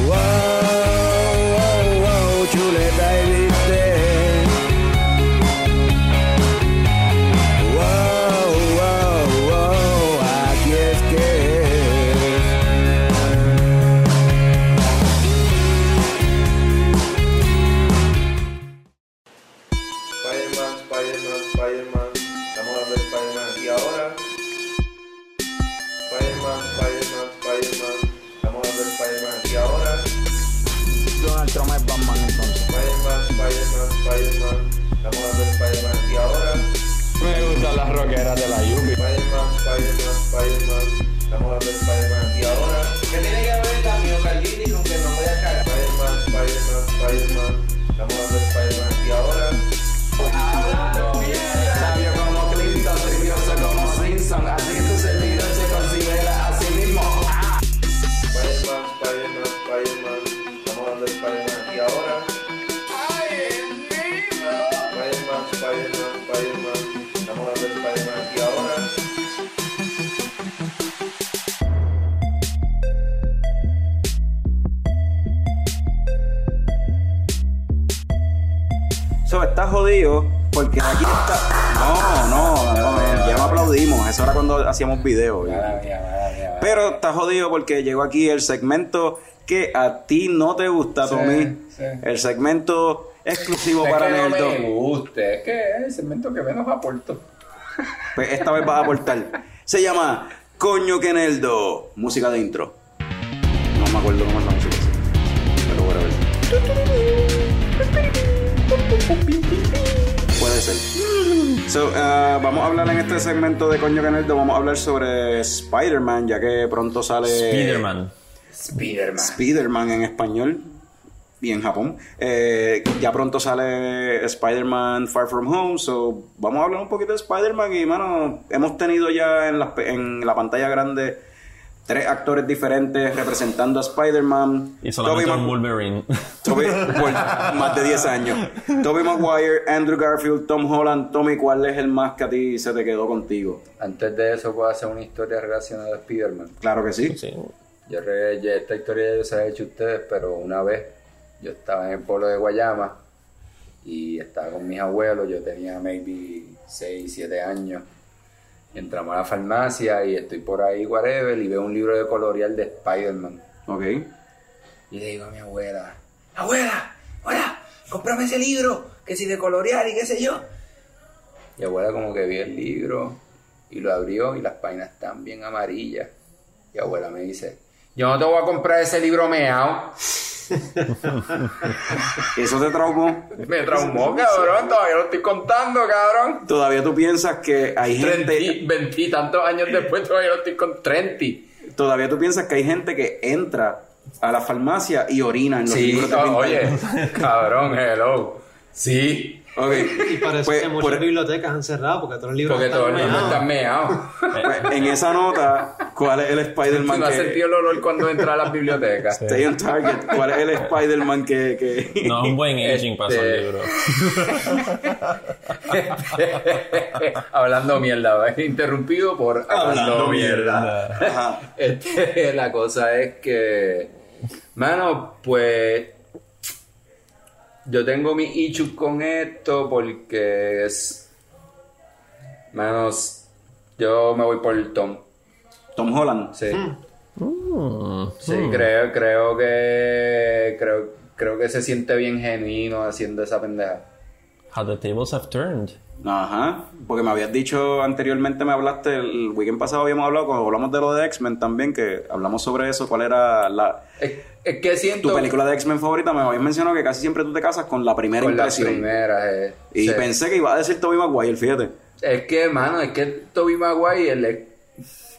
H: Wow, wow, wow,
I: Estamos hablando de
A: hacíamos videos. Pero está jodido porque llegó aquí el segmento que a ti no te gusta, Tommy.
C: sí.
A: El segmento exclusivo
C: Es
A: para
C: que no
A: Nerdo.
C: me guste, es que es el segmento que menos aporto.
A: Pues esta vez vas a aportar. Se llama Coño que Nerdo. Música de intro. No me acuerdo So, uh, vamos a hablar en este segmento de Coño que Nerdo. Vamos a hablar sobre Spider-Man, ya que pronto sale.
D: Spider-Man.
C: Spider-Man.
A: Spider-Man en español y en Japón. Eh, ya pronto sale Spider-Man Far From Home, so vamos a hablar un poquito de Spider-Man y, mano, hemos tenido ya en la, en la pantalla grande tres actores diferentes representando a Spider-Man.
D: Y solamente
A: Tobey
D: un
A: Mag-
D: Wolverine.
A: Por más de 10 años. Tobey Maguire, Andrew Garfield, Tom Holland. Tommy, ¿cuál es el más que a ti se te quedó contigo?
C: Antes de eso puedo hacer una historia relacionada a Spider-Man.
A: Claro que sí.
D: Sí.
C: Yo re- ya esta historia yo se la he hecho a ustedes, pero una vez yo estaba en el pueblo de Guayama y estaba con mis abuelos, yo tenía maybe 6, 7 años. Entramos a la farmacia y estoy por ahí, whatever, y veo un libro de colorear de Spider-Man.
A: Ok.
C: Y le digo a mi abuela, abuela, abuela, cómprame ese libro, que si de colorear y qué sé yo. Y abuela como que vio el libro y lo abrió y las páginas están bien amarillas. Y abuela me dice, yo no te voy a comprar ese libro meao.
A: Eso te traumó.
C: Me traumó, cabrón, todavía lo estoy contando, cabrón.
A: Todavía tú piensas que hay gente.
C: Treinti, veintitantos años después todavía lo estoy con 30.
A: Todavía tú piensas que hay gente que entra a la farmacia y orina en los
C: Sí,
A: libros de
C: oye, cabrón, hello. Sí,
A: Ok.
E: Y parece
A: Pues,
E: que muchas
A: por-
E: bibliotecas han cerrado porque todos los libros
C: porque
E: están
C: todos los libros
E: meados.
C: están meados.
A: pues, en esa nota, ¿cuál es el Spider-Man
C: ¿No
A: que...
C: sentido el olor cuando entra a las bibliotecas?
A: Stay on target. ¿Cuál es el Spider-Man que... que...
D: No es un buen aging para esos
C: Este-
D: libros.
C: Hablando mierda, ¿ves? interrumpido por hablando, mierda. Este, la cosa es que, mano, pues yo tengo mis issues con esto porque es, manos, yo me voy por el Tom.
A: Tom Holland.
C: Sí.
D: Mm,
C: Sí,
D: mm.
C: creo, creo que creo, creo que se siente bien genuino haciendo esa pendeja.
D: How the tables have turned.
A: Ajá. Porque me habías dicho anteriormente, me hablaste, el weekend pasado habíamos hablado, cuando hablamos de lo de X-Men también, que hablamos sobre eso, cuál era la...
C: Es, es que siento
A: Tu película de X-Men favorita, me habías mencionado que casi siempre tú te casas con la primera
C: con la
A: impresión.
C: primera. eh,
A: Y
C: sí.
A: pensé que iba a decir Tobey Maguire, fíjate.
C: Es que, mano, es que Toby Maguire, le-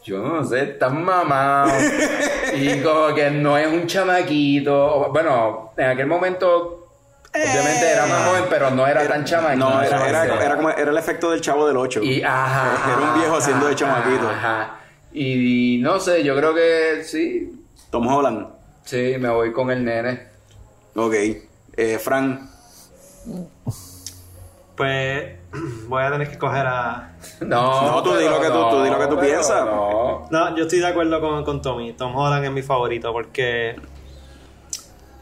C: yo no sé, están mamados. y como que no es un chamaquito. Bueno, en aquel momento, obviamente era más joven, pero no era tan chamaquito.
A: No, era, era, era como, era el efecto del chavo del 8.
C: Y ajá.
A: Era un viejo haciendo de chamaquito.
C: Ajá. Y, no sé, yo creo que sí.
A: Tom Holland.
C: Sí, me voy con el nene.
A: Ok. Eh, Frank.
E: Pues voy a tener que coger a.
C: No,
A: No, tú di lo que tú- tú di lo que tú piensas.
C: No.
E: No, yo estoy de acuerdo con, con Tommy. Tom Holland es mi favorito porque.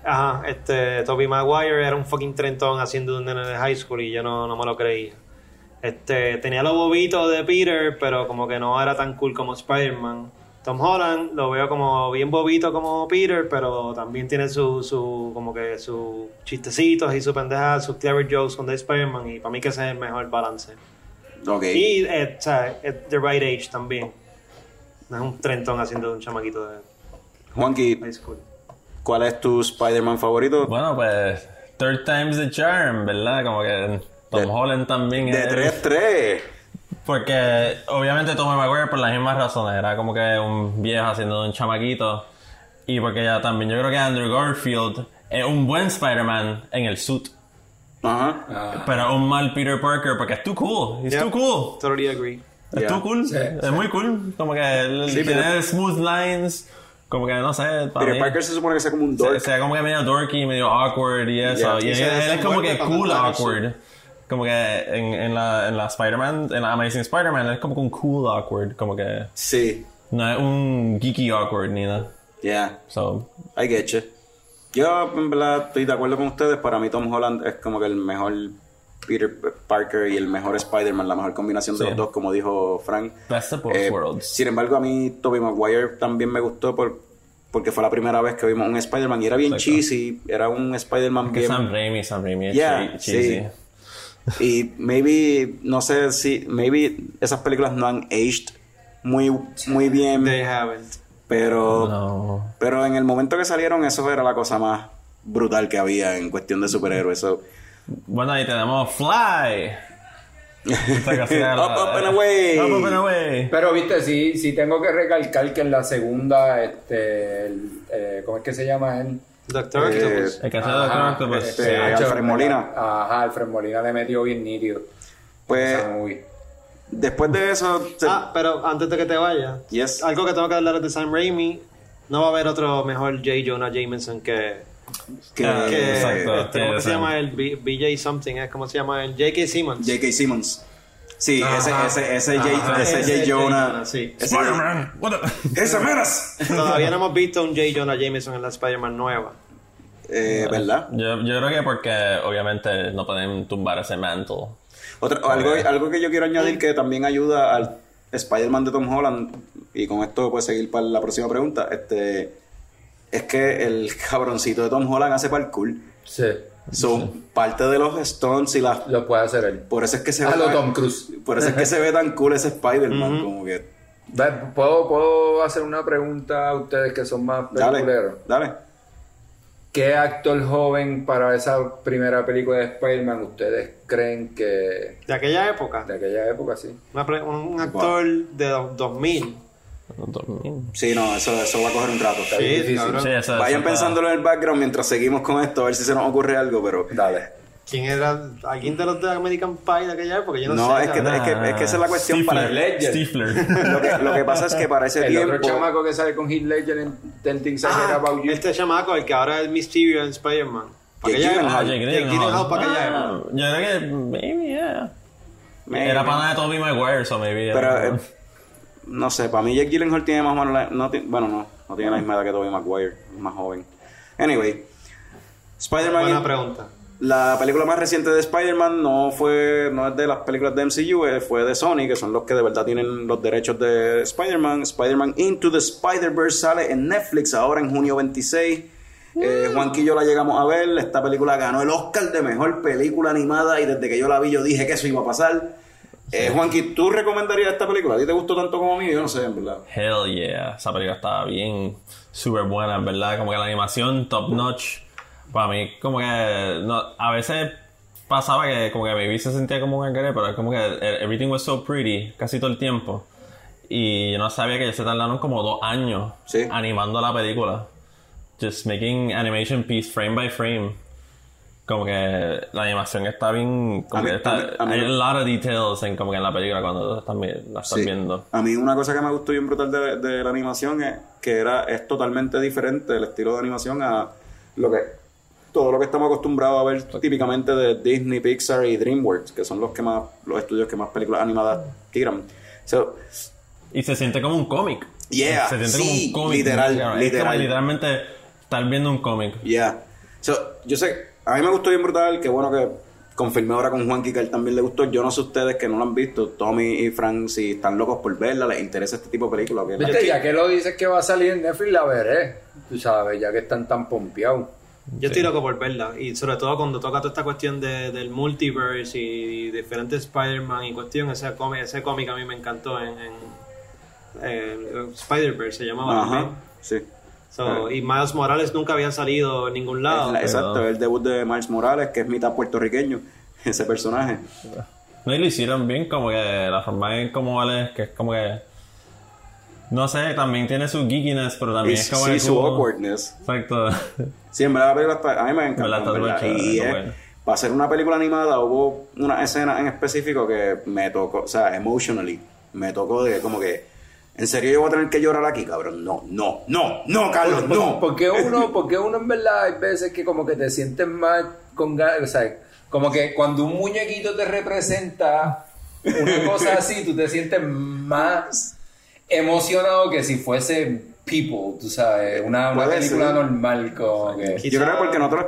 E: Ajá, este. Toby Maguire era un fucking trentón haciendo un nene de high school y yo no, no me lo creía. Este. Tenía los bobitos de Peter, pero como que no era tan cool como Spider-Man. Tom Holland lo veo como bien bobito como Peter, pero también tiene su, su como que sus chistecitos y su pendeja, sus clever jokes con The Spider-Man y para mí que ese es el mejor balance.
A: Ok.
E: Y, eh, at the right age también. No es un trentón haciendo un chamaquito de
A: Juanqui,
E: high school.
A: ¿Cuál es tu Spider-Man favorito?
D: Bueno, pues, third time's the charm, ¿verdad? Como que Tom
A: De-
D: Holland también
A: De
D: es-
A: 3-3.
D: Porque obviamente Tom Maguire por las mismas razones. Era como que un viejo haciendo un chamaquito. Y porque ya también yo creo que Andrew Garfield es un buen Spider-Man en el suit.
A: Ajá.
C: Ah,
D: Pero un mal Peter Parker porque es too cool. He's
E: Yep.
D: too cool.
E: Totally agree.
D: Es
A: Yeah.
D: too cool.
C: Sí,
D: es
C: sí.
D: muy cool. Como que
A: Sí,
D: tiene
A: pero-
D: smooth lines. Como que no sé.
A: Peter Parker se supone que sea como un dork.
D: se ve como que medio dorky, medio awkward y eso.
A: Yeah.
D: y él, él es como que cool
E: cantar eso.
D: awkward. Como que en, en la, en la Spider-Man, en la Amazing Spider-Man, es como que un cool awkward. Como que
A: Sí.
D: no es un geeky awkward ni nada.
A: Yeah.
D: So,
A: I get you. Yo, en verdad, estoy de acuerdo con ustedes. Para mí, Tom Holland es como que el mejor Peter Parker y el mejor Spider-Man, la mejor combinación de
D: Sí.
A: los dos, como dijo Frank.
D: best of both
A: Eh,
D: worlds.
A: sin embargo, a mí, Tobey Maguire también me gustó por, porque fue la primera vez que vimos un Spider-Man y era bien
D: Exacto.
A: cheesy. Era un Spider-Man
D: Que
A: bien.
D: Sam Raimi, Sam Raimi es
A: Yeah,
D: cheesy.
A: sí. Y maybe, no sé si, maybe esas películas no han aged muy, muy bien,
E: They haven't.
A: pero,
D: No.
A: pero en el momento que salieron, eso era la cosa más brutal que había en cuestión de superhéroes. So,
D: Bueno, ahí tenemos Fly.
A: Up, up and away.
D: Up, up and away.
C: Pero viste, sí, sí tengo que recalcar que en la segunda, este, el, eh, ¿cómo es que se llama él?
E: Doctor
A: Eh,
E: Octopus.
D: El que
C: Ajá,
D: Doctor Octopus.
C: este,
A: Sí, Alfred Molina.
C: Ajá, Alfred Molina le metió bien nítido.
A: pues, después de eso, se-
E: Ah, pero antes de que te vayas,
A: Yes.
E: algo que tengo que hablar de Sam Raimi. No va a haber otro mejor J. Jonah Jameson que.
A: Que,
D: Ah,
E: que
D: exacto.
E: este, ¿Cómo que se llama el B- BJ something? ¿eh? ¿Cómo se llama el J.K. Simmons?
A: J.K. Simmons. Sí,
E: Ajá.
A: ese, ese, ese, J, ese
E: ese
A: J. Jonah.
E: Sí.
D: Spider-Man. What the-
A: ¡Ese menos!
E: Todavía no hemos visto un J. Jonah Jameson en la Spider-Man nueva.
A: Eh, ¿Verdad?
D: Yo, yo creo que porque obviamente no pueden tumbar ese mantle.
A: Otra, algo, algo que yo quiero añadir que también ayuda al Spider-Man de Tom Holland, y con esto puedes seguir para la próxima pregunta, este es que el cabroncito de Tom Holland hace parkour.
C: Sí,
A: Son parte de los stunts y las...
C: lo puede hacer él.
A: Por eso es que se
C: A
A: ve...
C: lo
A: tan-
C: Tom Cruise.
A: Por eso es que se ve tan cool ese Spider-Man, como que...
C: ¿Puedo, ¿Puedo hacer una pregunta a ustedes que son más
A: Dale,
C: peliculeros?
A: dale.
C: ¿Qué actor joven para esa primera película de Spider-Man ustedes creen que
E: De aquella época.
C: de aquella época sí?
E: Un actor de do- 2000.
A: Sí, no, eso, eso va a coger un rato.
C: Está
E: Sí, cabrón.
D: Sí, eso-
A: Vayan
D: eso está-
A: pensándolo en el background mientras seguimos con esto, a ver si se nos ocurre algo, pero...
C: Dale.
E: ¿Quién era? ¿Alguien de los de American Pie de aquella época? Yo no,
A: No,
E: sé.
A: es que, es, que, es que esa es la cuestión para...
C: Ledger.
D: Stifler.
A: Lo que, lo que pasa es que para ese
C: El
A: tiempo...
C: otro chamaco que sale con Heath Ledger en Ten Things
E: Ah,
C: About You.
E: este chamaco, el que ahora es Mysterio en Spider-Man. Para aquella época.
D: Jake
E: para aquella época.
D: Yo creo que maybe, yeah.
A: Maybe.
D: Era pana de Tobey Maguire, so maybe.
A: Pero,
D: yeah.
A: eh, no sé, para mí Jake Gyllenhaal tiene más o menos la- no ti- bueno, no, no tiene la misma edad que Tobey Maguire, es más joven. Anyway, Spider-Man,
E: Buena pregunta.
A: la película más reciente de Spider-Man no fue, no es de las películas de MCU, eh, fue de Sony, que son los que de verdad tienen los derechos de Spider-Man. Spider-Man Into the Spider-Verse sale en Netflix ahora en junio 26. Eh, Juanqui y yo la llegamos a ver. Esta película ganó el Oscar de mejor película animada y desde que yo la vi yo dije que eso iba a pasar. Eh, Juanqui, ¿tú recomendarías esta película? ¿A ti te gustó tanto como a mí? Yo no sé, en verdad.
D: Hell yeah. Esa película estaba bien, súper buena, en verdad. Como que la animación top notch. Para mí, como que. No, a veces pasaba que como que mi vida se sentía como un algaré, pero es como que everything was so pretty casi todo el tiempo. Y yo no sabía que ellos se tardaron como dos años
A: Sí.
D: animando la película. Just making animation piece frame by frame. Como que la animación está bien. Como
A: A mí-
D: que está,
A: a mí- a mí-
D: hay a lot of details en, como que en la película cuando la estás
A: Sí.
D: viendo.
A: A mí una cosa que me gustó bien brutal de, de la animación es que era es totalmente diferente el estilo de animación a lo que todo lo que estamos acostumbrados a ver típicamente de Disney, Pixar y DreamWorks, que son los que más los estudios que más películas animadas tiran. So,
D: Y se siente como un cómic.
A: Yeah,
D: se siente
A: sí,
D: como un cómic.
A: literal, literal.
D: literalmente estar viendo un cómic.
A: Yeah. So, yo sé, a mí me gustó bien brutal, que bueno que confirmé ahora con Juan que a él también le gustó. Yo no sé ustedes que no lo han visto, Tommy y Frank, si están locos por verla, les interesa este tipo de películas. que-
C: Viste, ya que lo dices que va a salir en Netflix, la veré. Tú sabes, ya que están tan pompeados.
E: Yo estoy loco por verla. Y sobre todo cuando toca toda esta cuestión de, del multiverse y diferentes Spider-Man y cuestión, ese cómic, ese cómic a mí me encantó en, en eh, Spider-Verse, se llamaba.
A: Ajá,
E: también.
A: sí.
E: So, y Miles Morales nunca había salido en ningún lado.
A: Es la- exacto, el debut de Miles Morales, que es mitad puertorriqueño, ese personaje.
D: No, y lo hicieron bien, como que la forma en cómo él es, que es como que. No sé, también tiene su geekiness, pero también
A: Y
D: es como
A: sí,
D: que
A: su
D: cool.
A: awkwardness.
D: Exacto.
A: Sí, en verdad la película está- a mí me encanta.
D: Verdad,
A: Y es-
D: bueno.
A: para hacer una película animada hubo una escena en específico que me tocó, o sea, emotionally, me tocó de como que, ¿en serio yo voy a tener que llorar aquí, cabrón? No, no, no, no, Carlos, no.
C: Porque uno, porque uno en verdad hay veces que como que te sientes más con ganas, o sea, como que cuando un muñequito te representa una cosa así, tú te sientes más emocionado que si fuese People, tú sabes, una, una película
A: ser.
C: normal como que...
A: Yo creo que porque no te lo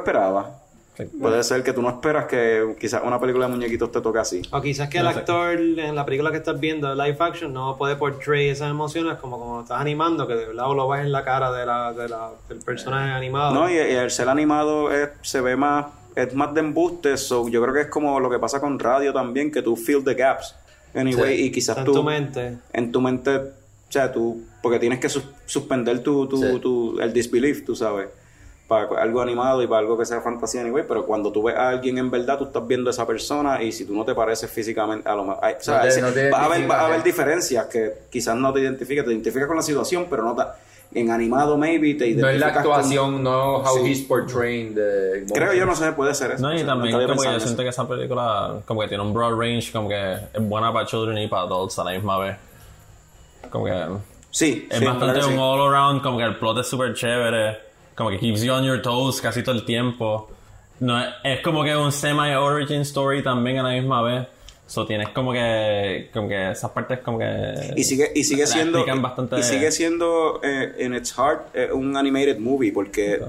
A: Puede ser que tú no esperas que quizás una película de muñequitos te toque así.
E: O quizás que el actor en la película que estás viendo, live action, no puede portray esas emociones como como estás animando, que de verdad lo ves en la cara de la, de la- del personaje animado.
A: No, y, y el ser animado es- se ve más, es más de embuste, so yo creo que es como lo que pasa con radio también, que tú fill the gaps. Anyway,
C: Sí.
A: y quizás
E: Está en
A: tú,
E: tu mente.
A: en tu mente, o sea, tú, porque tienes que sus- suspender tu, tu,
C: Sí.
A: tu- el disbelief, tú sabes, para algo animado y para algo que sea fantasía, anyway, pero cuando tú ves a alguien en verdad, tú estás viendo a esa persona y si tú no te pareces físicamente, a lo mejor, o sea,
C: No te-
A: ese-
C: no te
A: va a haber, va a
C: ¿eh?
A: diferencias que quizás no te identificas, te identificas con la situación, pero no te, en animado maybe te
C: No es la
A: con-
C: actuación, no how
A: Sí.
C: he's portraying the
A: Creo yo, no sé, puede ser eso.
D: No,
A: O
D: y
A: sea,
D: también como que yo siento que esa película como que tiene un broad range, como que es buena para children y para adults a la misma vez. Como que
A: Sí,
D: es
A: sí,
D: bastante
A: claro
D: un
A: sí.
D: all around, como que el plot es súper chévere, como que keeps you on your toes casi todo el tiempo. No, es- como que un semi origin story también a la misma vez. So tienes como que como que esas partes como que
A: Y sigue, y sigue siendo
D: bastante
A: y sigue siendo eh, en its heart eh, un animated movie porque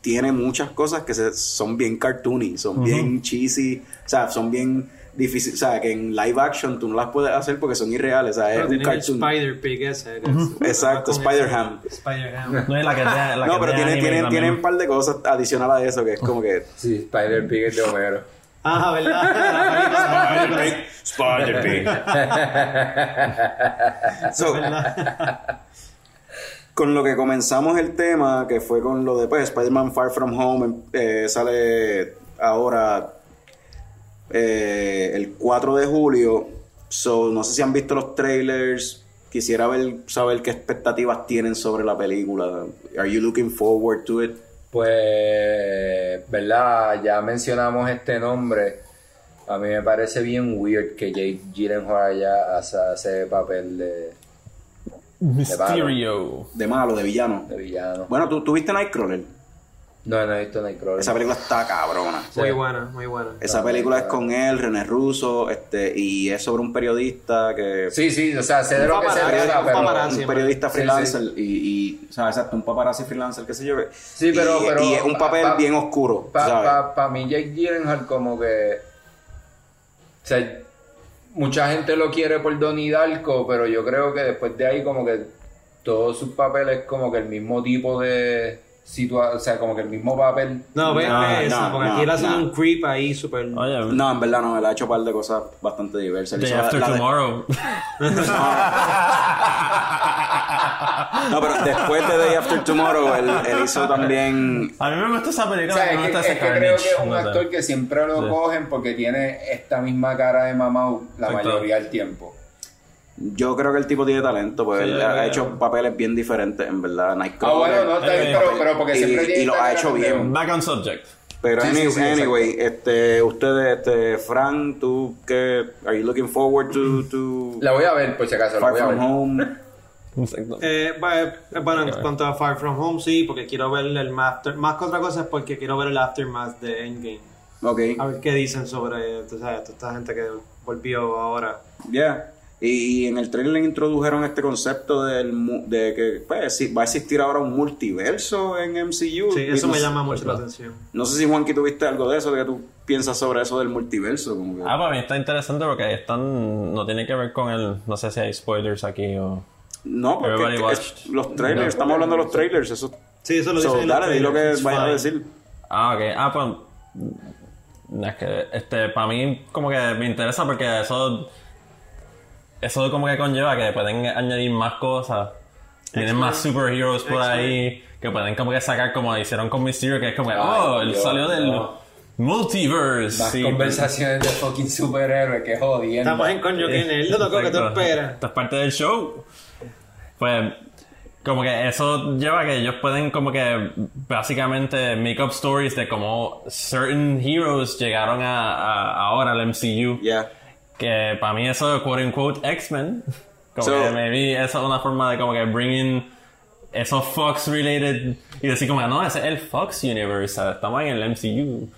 A: tiene muchas cosas que se- son bien cartoony, son bien cheesy, o sea, son bien difíciles, o sea, que en live action tú no las puedes hacer porque son irreales, o sea, es un cartoon.
E: Spider Pig ese. que es-
A: Exacto,
E: con
A: Spider-Ham.
E: ese- Spider-Ham.
D: No, y la que es de- la que
A: No,
D: es
A: pero tienen,
D: también.
A: tienen un par de cosas adicional a eso que es como que
C: Sí, Spider-Pig es de Homero.
E: Ah, ¿verdad?
A: Spider-Pig. So, con lo que comenzamos el tema, que fue con lo de pues, Spider-Man Far From Home, eh, sale ahora eh, el 4 de julio. So, no sé si han visto los trailers. Quisiera ver, saber qué expectativas tienen sobre la película. Are you looking forward to it?
C: Pues, ¿verdad? Ya mencionamos este nombre. A mí me parece bien weird que Jake Gyllenhaal haya hace ese papel de,
D: Mysterio.
A: De malo, de villano.
C: de villano.
A: Bueno, ¿tú, tú viste Nightcrawler?
C: No, no he visto Nightcrawler.
A: Esa película está cabrona.
E: Muy buena, muy buena.
A: Esa película es con él, René Russo, este, y es sobre un periodista que...
C: Sí, sí, o sea, sé de lo que se trata,
E: un
C: pero...
E: paparazzi.
A: un periodista
C: Sí,
A: freelancer y, y, o sea, exacto, un paparazzi freelancer, qué sé yo. que-
C: Sí, pero-
A: y,
C: pero-
A: y es un papel
C: pa-
A: bien oscuro,
C: Para pa, mí Jake Gyllenhaal como que... O sea, mucha gente lo quiere por Donnie Darko, pero yo creo que después de ahí como que todos sus papeles como que el mismo tipo de situación, o sea, como que el mismo papel.
E: No, ve,
A: No,
E: ve esa,
A: no,
E: porque
A: no,
E: aquí hacen
A: no.
E: un creep ahí súper.
A: No, en verdad no, él ha hecho un par de cosas bastante diversas. Él
D: Day
A: la-
D: After
A: la de-
D: Tomorrow.
A: No, pero después de Day After Tomorrow, él, él hizo también...
D: A mí me gusta esa
C: O
D: película,
C: sea,
D: me
C: es que, es
D: ese
C: que creo que es un actor que siempre lo
D: Sí.
C: cogen porque tiene esta misma cara de mamá la
D: Exacto.
C: mayoría del tiempo.
A: Yo creo que el tipo tiene talento, pues
D: Sí,
A: él ha hecho papeles bien diferentes, en verdad.
C: Ah,
A: Nightcrawler.
C: bueno, no, está bien, pero, pero porque
A: y-
C: siempre
A: y lo ha hecho bien.
D: Back on subject.
A: Pero
C: Sí,
A: anyway, este, ustedes, este, Frank, tú qué, are you looking forward to, to
C: La voy a ver, por si acaso, la
A: Far
C: voy a ver.
A: From Home?
D: Exacto.
E: Eh, eh, bueno, en cuanto a Far From Home, sí, porque quiero ver el after, más que otra cosa es porque quiero ver el aftermath de Endgame.
A: Ok,
E: A ver qué dicen sobre, tú sabes, toda esta gente que volvió ahora.
A: yeah. Y, y en el trailer introdujeron este concepto del, mu- de que pues, va a existir ahora un multiverso en MCU.
E: Sí, eso
A: no
E: me
A: sé-
E: llama mucho la atención.
A: No sé si Juanqui tuviste algo de eso, de que tú piensas sobre eso del multiverso. Como que-
D: Ah, para mí está interesante porque ahí están. No tiene que ver con el. No sé si hay spoilers aquí o.
A: no, porque es- los trailers, estamos hablando de los trailers, eso.
E: Sí, eso lo
A: So,
E: dicen
A: dale, di lo que vayas a decir.
D: Ah, ok. Ah, pues. Es que, este, para mí, como que me interesa porque eso. Eso como que conlleva que pueden añadir más cosas. Tienen más superheroes por ahí que pueden como que sacar como hicieron con Mysterio, que es como que, oh, él salió del
C: no.
D: multiverse. Sí,
C: conversaciones de fucking superhéroe, que jodiendo.
E: Estamos en coño que él lo tocó que te
D: Exacto.
E: espera.
D: Esta es parte del show. Pues, como que eso lleva a que ellos pueden, como que, básicamente, make up stories de cómo certain heroes llegaron a, a- ahora al MCU.
A: Ya.
D: Que para mí eso, quote unquote, X-Men. Como
A: So-
D: que maybe eso es una forma de como que bringing esos Fox related y decir como, no, ese es el Fox Universe, ¿sabes? estamos en el MCU.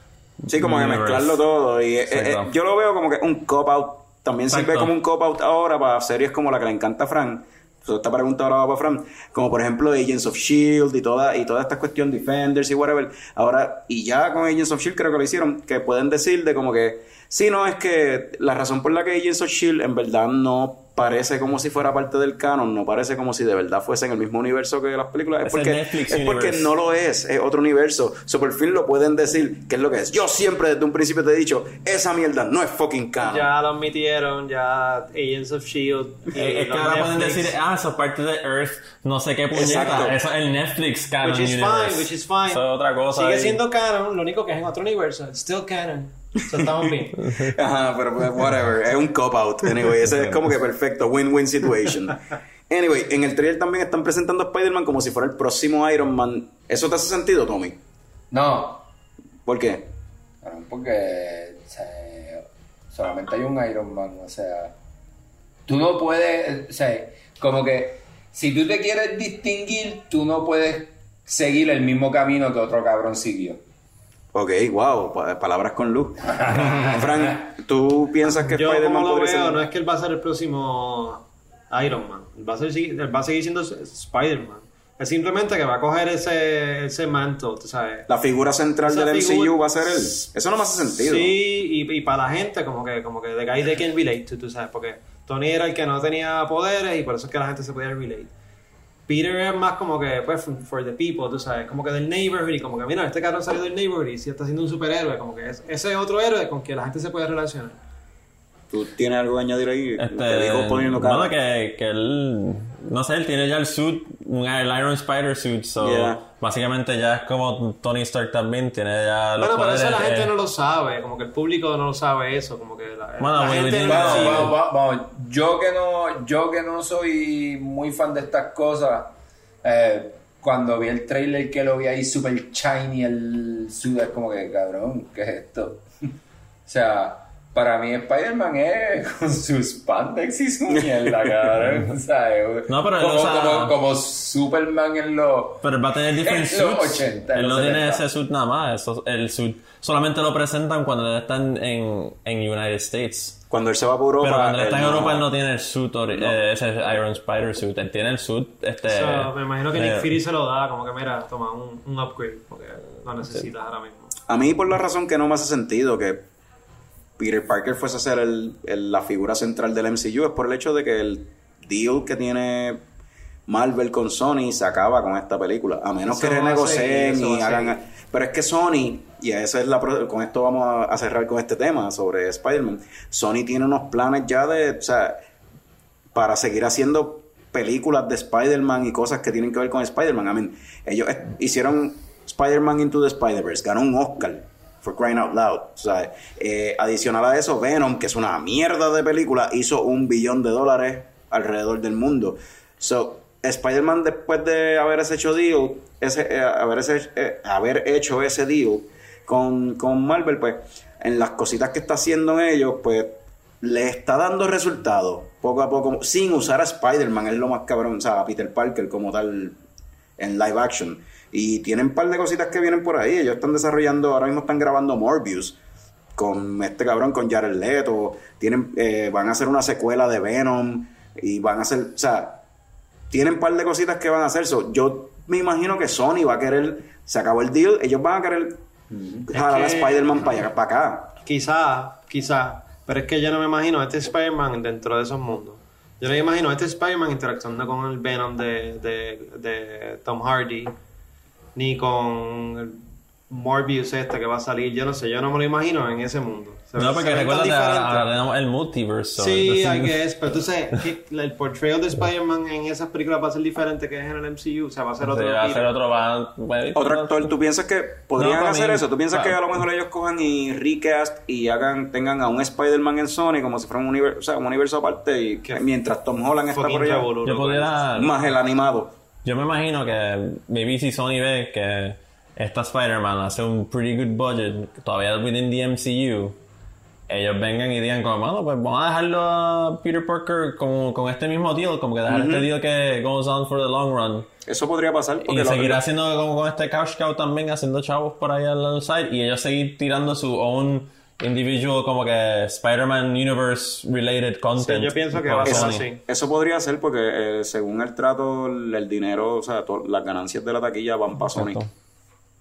A: Sí, como que
D: Universe.
A: mezclarlo todo. Y eh, eh, yo lo veo como que un cop-out. También sirve
D: Exacto.
A: como un cop-out ahora para series como la que le encanta a Frank. Esta pregunta ahora va para Frank. Como por ejemplo Agents of S.H.I.E.L.D. y toda, y toda esta cuestión, Defenders y whatever. Ahora, y ya con Agents of S.H.I.E.L.D. creo que lo hicieron, que pueden decir de como que, sí, no, es que la razón por la que Agents of S.H.I.E.L.D. en verdad no parece como si fuera parte del canon, no parece como si de verdad fuese en el mismo universo que las películas. Es
D: Es
A: porque,
D: Netflix
A: es porque
D: universe.
A: no lo es, es otro universo. So, por fin lo pueden decir qué es lo que es. Yo siempre desde un principio te he dicho, esa mierda no es fucking canon.
E: Ya lo admitieron, ya Agents of S.H.I.E.L.D.
D: Eh, es que ahora pueden
E: Netflix.
D: decir, ah, eso es parte de Earth, no sé qué
A: Exacto.
D: puñeta. Eso es el Netflix canon
E: Which is
D: universe.
E: fine, which is fine.
D: Eso es otra cosa.
E: Sigue
D: ahí.
E: siendo canon, lo único que es en otro universo. It's still canon. So, estamos bien.
A: Ajá, pero pues, whatever. Es un cop-out. Anyway, ese es como que perfecto. Win-win situation. Anyway, en el trailer también están presentando a Spider-Man como si fuera el próximo Iron Man. ¿Eso te hace sentido, Tommy?
C: No,
A: ¿Por qué?
C: Bueno, porque o sea, solamente hay un Iron Man, o sea, tú no puedes, o sea, como que si tú te quieres distinguir, tú no puedes seguir el mismo camino que otro cabrón siguió.
A: Ok, wow. pa- palabras con luz. Frank, ¿tú piensas que Spider-Man
E: lo
A: podría
E: veo,
A: ser...
E: no es que él va a ser el próximo Iron Man. Él va a, ser, él va a seguir siendo Spider-Man. Es simplemente que va a coger ese, ese manto, tú sabes.
A: La figura central
E: Esa
A: del
E: figura-
A: MCU va a ser él. Eso no me hace sentido.
E: Sí, y, y para la gente, como que, como que the guy they can relate to, tú sabes, porque Tony era el que no tenía poderes y por eso es que la gente se podía relate. Peter es más como que, pues, for, the people, tú sabes, como que del neighborhood y como que, mira, este cabrón salió del neighborhood y si está siendo un superhéroe, como que es, ese es otro héroe con que la gente se puede relacionar.
A: ¿Tú tienes algo que añadir ahí?
D: Este,
A: Te digo poniendo cara.
D: bueno, que, que él, no sé, él tiene ya el suit, el Iron Spider suit, so
A: Yeah.
D: básicamente ya es como Tony Stark también, tiene ya los
E: Bueno, pero eso la gente
D: eh,
E: no lo sabe, como que el público no lo sabe eso, como que la,
D: Bueno,
E: la gente no
C: vamos, vamos, vamos. Yo que no, yo que no soy muy fan de estas cosas, eh, cuando vi el trailer que lo vi ahí super shiny el suit es como que cabrón, ¿qué es esto? o sea, para mí Spider-Man es con sus spandex y su mierda, cabrón. O sea, es-
D: No, pero él
C: como,
D: usa-
C: como, como Superman en los
D: Pero él va a tener different
C: En los
D: suits.
C: 80, en
D: él no tiene
C: 70.
D: ese suit nada más. Eso, el suit solamente lo presentan cuando él está en, en, en United States.
A: Cuando él se va por Europa...
D: Pero cuando él está en Europa, él no tiene el suit, eh, ese Iron Spider suit. Él tiene el suit. Este,
E: O sea, me imagino que
D: eh,
E: Nick Fury se lo da, como que mira, toma un, un upgrade, porque lo necesitas ahora mismo.
A: A mí por la razón que no me hace sentido que Peter Parker fuese a ser el- el- la figura central del MCU es por el hecho de que el deal que tiene Marvel con Sony se acaba con esta película. A menos
E: Eso
A: que renegocien
E: seguir,
A: y hagan... Pero es que Sony, y esa es la con esto vamos a, a cerrar con este tema sobre Spider-Man, Sony tiene unos planes ya de... O sea, para seguir haciendo películas de Spider-Man y cosas que tienen que ver con Spider-Man. I mean, ellos hicieron Spider-Man Into the Spider-Verse, ganó un Oscar for crying out loud. Sea, eh, adicional a eso, Venom, que es una mierda de película, hizo un billón de dólares alrededor del mundo. So, Spider-Man después de haber hecho deal, ese, eh, haber, ese- eh, haber hecho ese deal con, con Marvel, pues en las cositas que está haciendo en ellos, pues le está dando resultados poco a poco, sin usar a Spider-Man, es lo más cabrón, o sea, a Peter Parker como tal en live action. Y tienen un par de cositas que vienen por ahí. Ellos están desarrollando, ahora mismo están grabando Morbius con este cabrón, con Jared Leto. Tienen, eh, van a hacer una secuela de Venom y van a hacer, o sea, tienen un par de cositas que van a hacer. So, yo me imagino que Sony va a querer, se acabó el deal, ellos van a querer jalar a
E: que-
A: Spider-Man para para acá.
E: Quizá, quizá. Pero es que yo no me imagino a este Spider-Man dentro de esos mundos. Yo no me imagino este Spider-Man interactuando con el Venom de, de, de Tom Hardy. Ni con el Morbius este que va a salir. Yo no sé, yo no me lo imagino en ese mundo.
D: No, porque recuerda que tenemos el multiverse. so,
E: Sí,
D: entonces-
E: I guess, pero tú sabes que el portrayal de Spider-Man en esas películas va a ser diferente que es en el MCU, o sea, va a ser
D: Sí,
E: otro
D: va a ser otro va- bueno,
A: Otro actor, ¿tú piensas que podrían
D: No,
A: hacer
D: mí-
A: eso? ¿Tú piensas
D: para-
A: que a lo mejor ellos cojan y recast y hagan tengan a un Spider-Man en Sony como si fuera un universo, o sea, un universo aparte y
E: Qué
A: mientras Tom Holland está por allá?
D: Yo pudiera...
A: Más el animado.
D: Yo me imagino que maybe si Sony ve que esta Spider-Man hace un pretty good budget, todavía within the MCU, ellos vengan y digan como, bueno, pues vamos a dejarlo a Peter Parker con, con este mismo deal, como que dejar este deal que goes on for the long run.
A: Eso podría pasar porque
D: Y seguir haciendo como con este cash cow también, haciendo chavos por ahí al side, y ellos seguir tirando su own individual como que Spider-Man universe related content.
E: Sí, yo pienso que va a ser así.
A: Eso podría ser porque eh, según el trato, el, dinero, o sea, las ganancias de la taquilla van para Sony.
D: Exacto.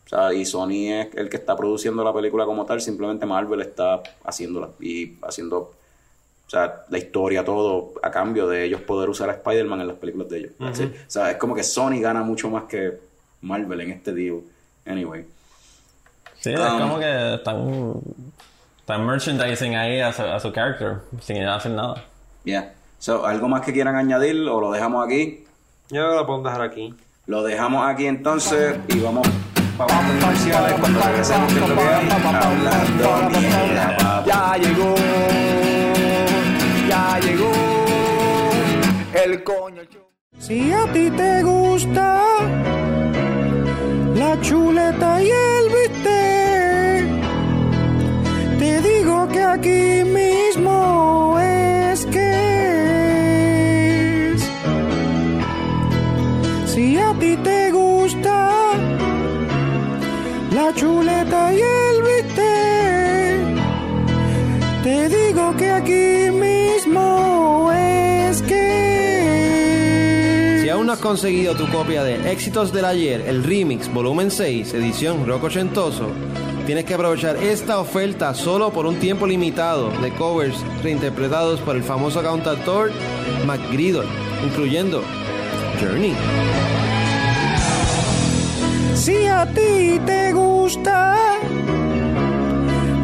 A: O sea, y Sony es el que está produciendo la película como tal, simplemente Marvel está haciéndola y haciendo, o sea, la historia, todo, a cambio de ellos poder usar a Spider-Man en las películas de ellos. O sea, es como que Sony gana mucho más que Marvel en este deal. Anyway.
D: Sí, es
A: Um,
D: como que están, están merchandising ahí a su, a su character, sin hacer nada.
A: Yeah. So, ¿algo más que quieran añadir o lo dejamos aquí?
E: Yo lo podemos dejar aquí.
A: Lo dejamos aquí entonces y vamos para los comerciales cuando regresemos que es lo que hay. Hablando mierda, papi.
B: Ya llegó, ya llegó el coño.
J: Si a ti te gusta la chuleta y el la chuleta y el bistec, te digo que aquí mismo es que
K: Si aún no has conseguido tu copia de Éxitos del Ayer, el Remix Volumen 6, edición rock ochentoso, tienes que aprovechar esta oferta solo por un tiempo limitado de covers reinterpretados por el famoso cantautor McGriddle, incluyendo Journey.
J: Si a ti te gusta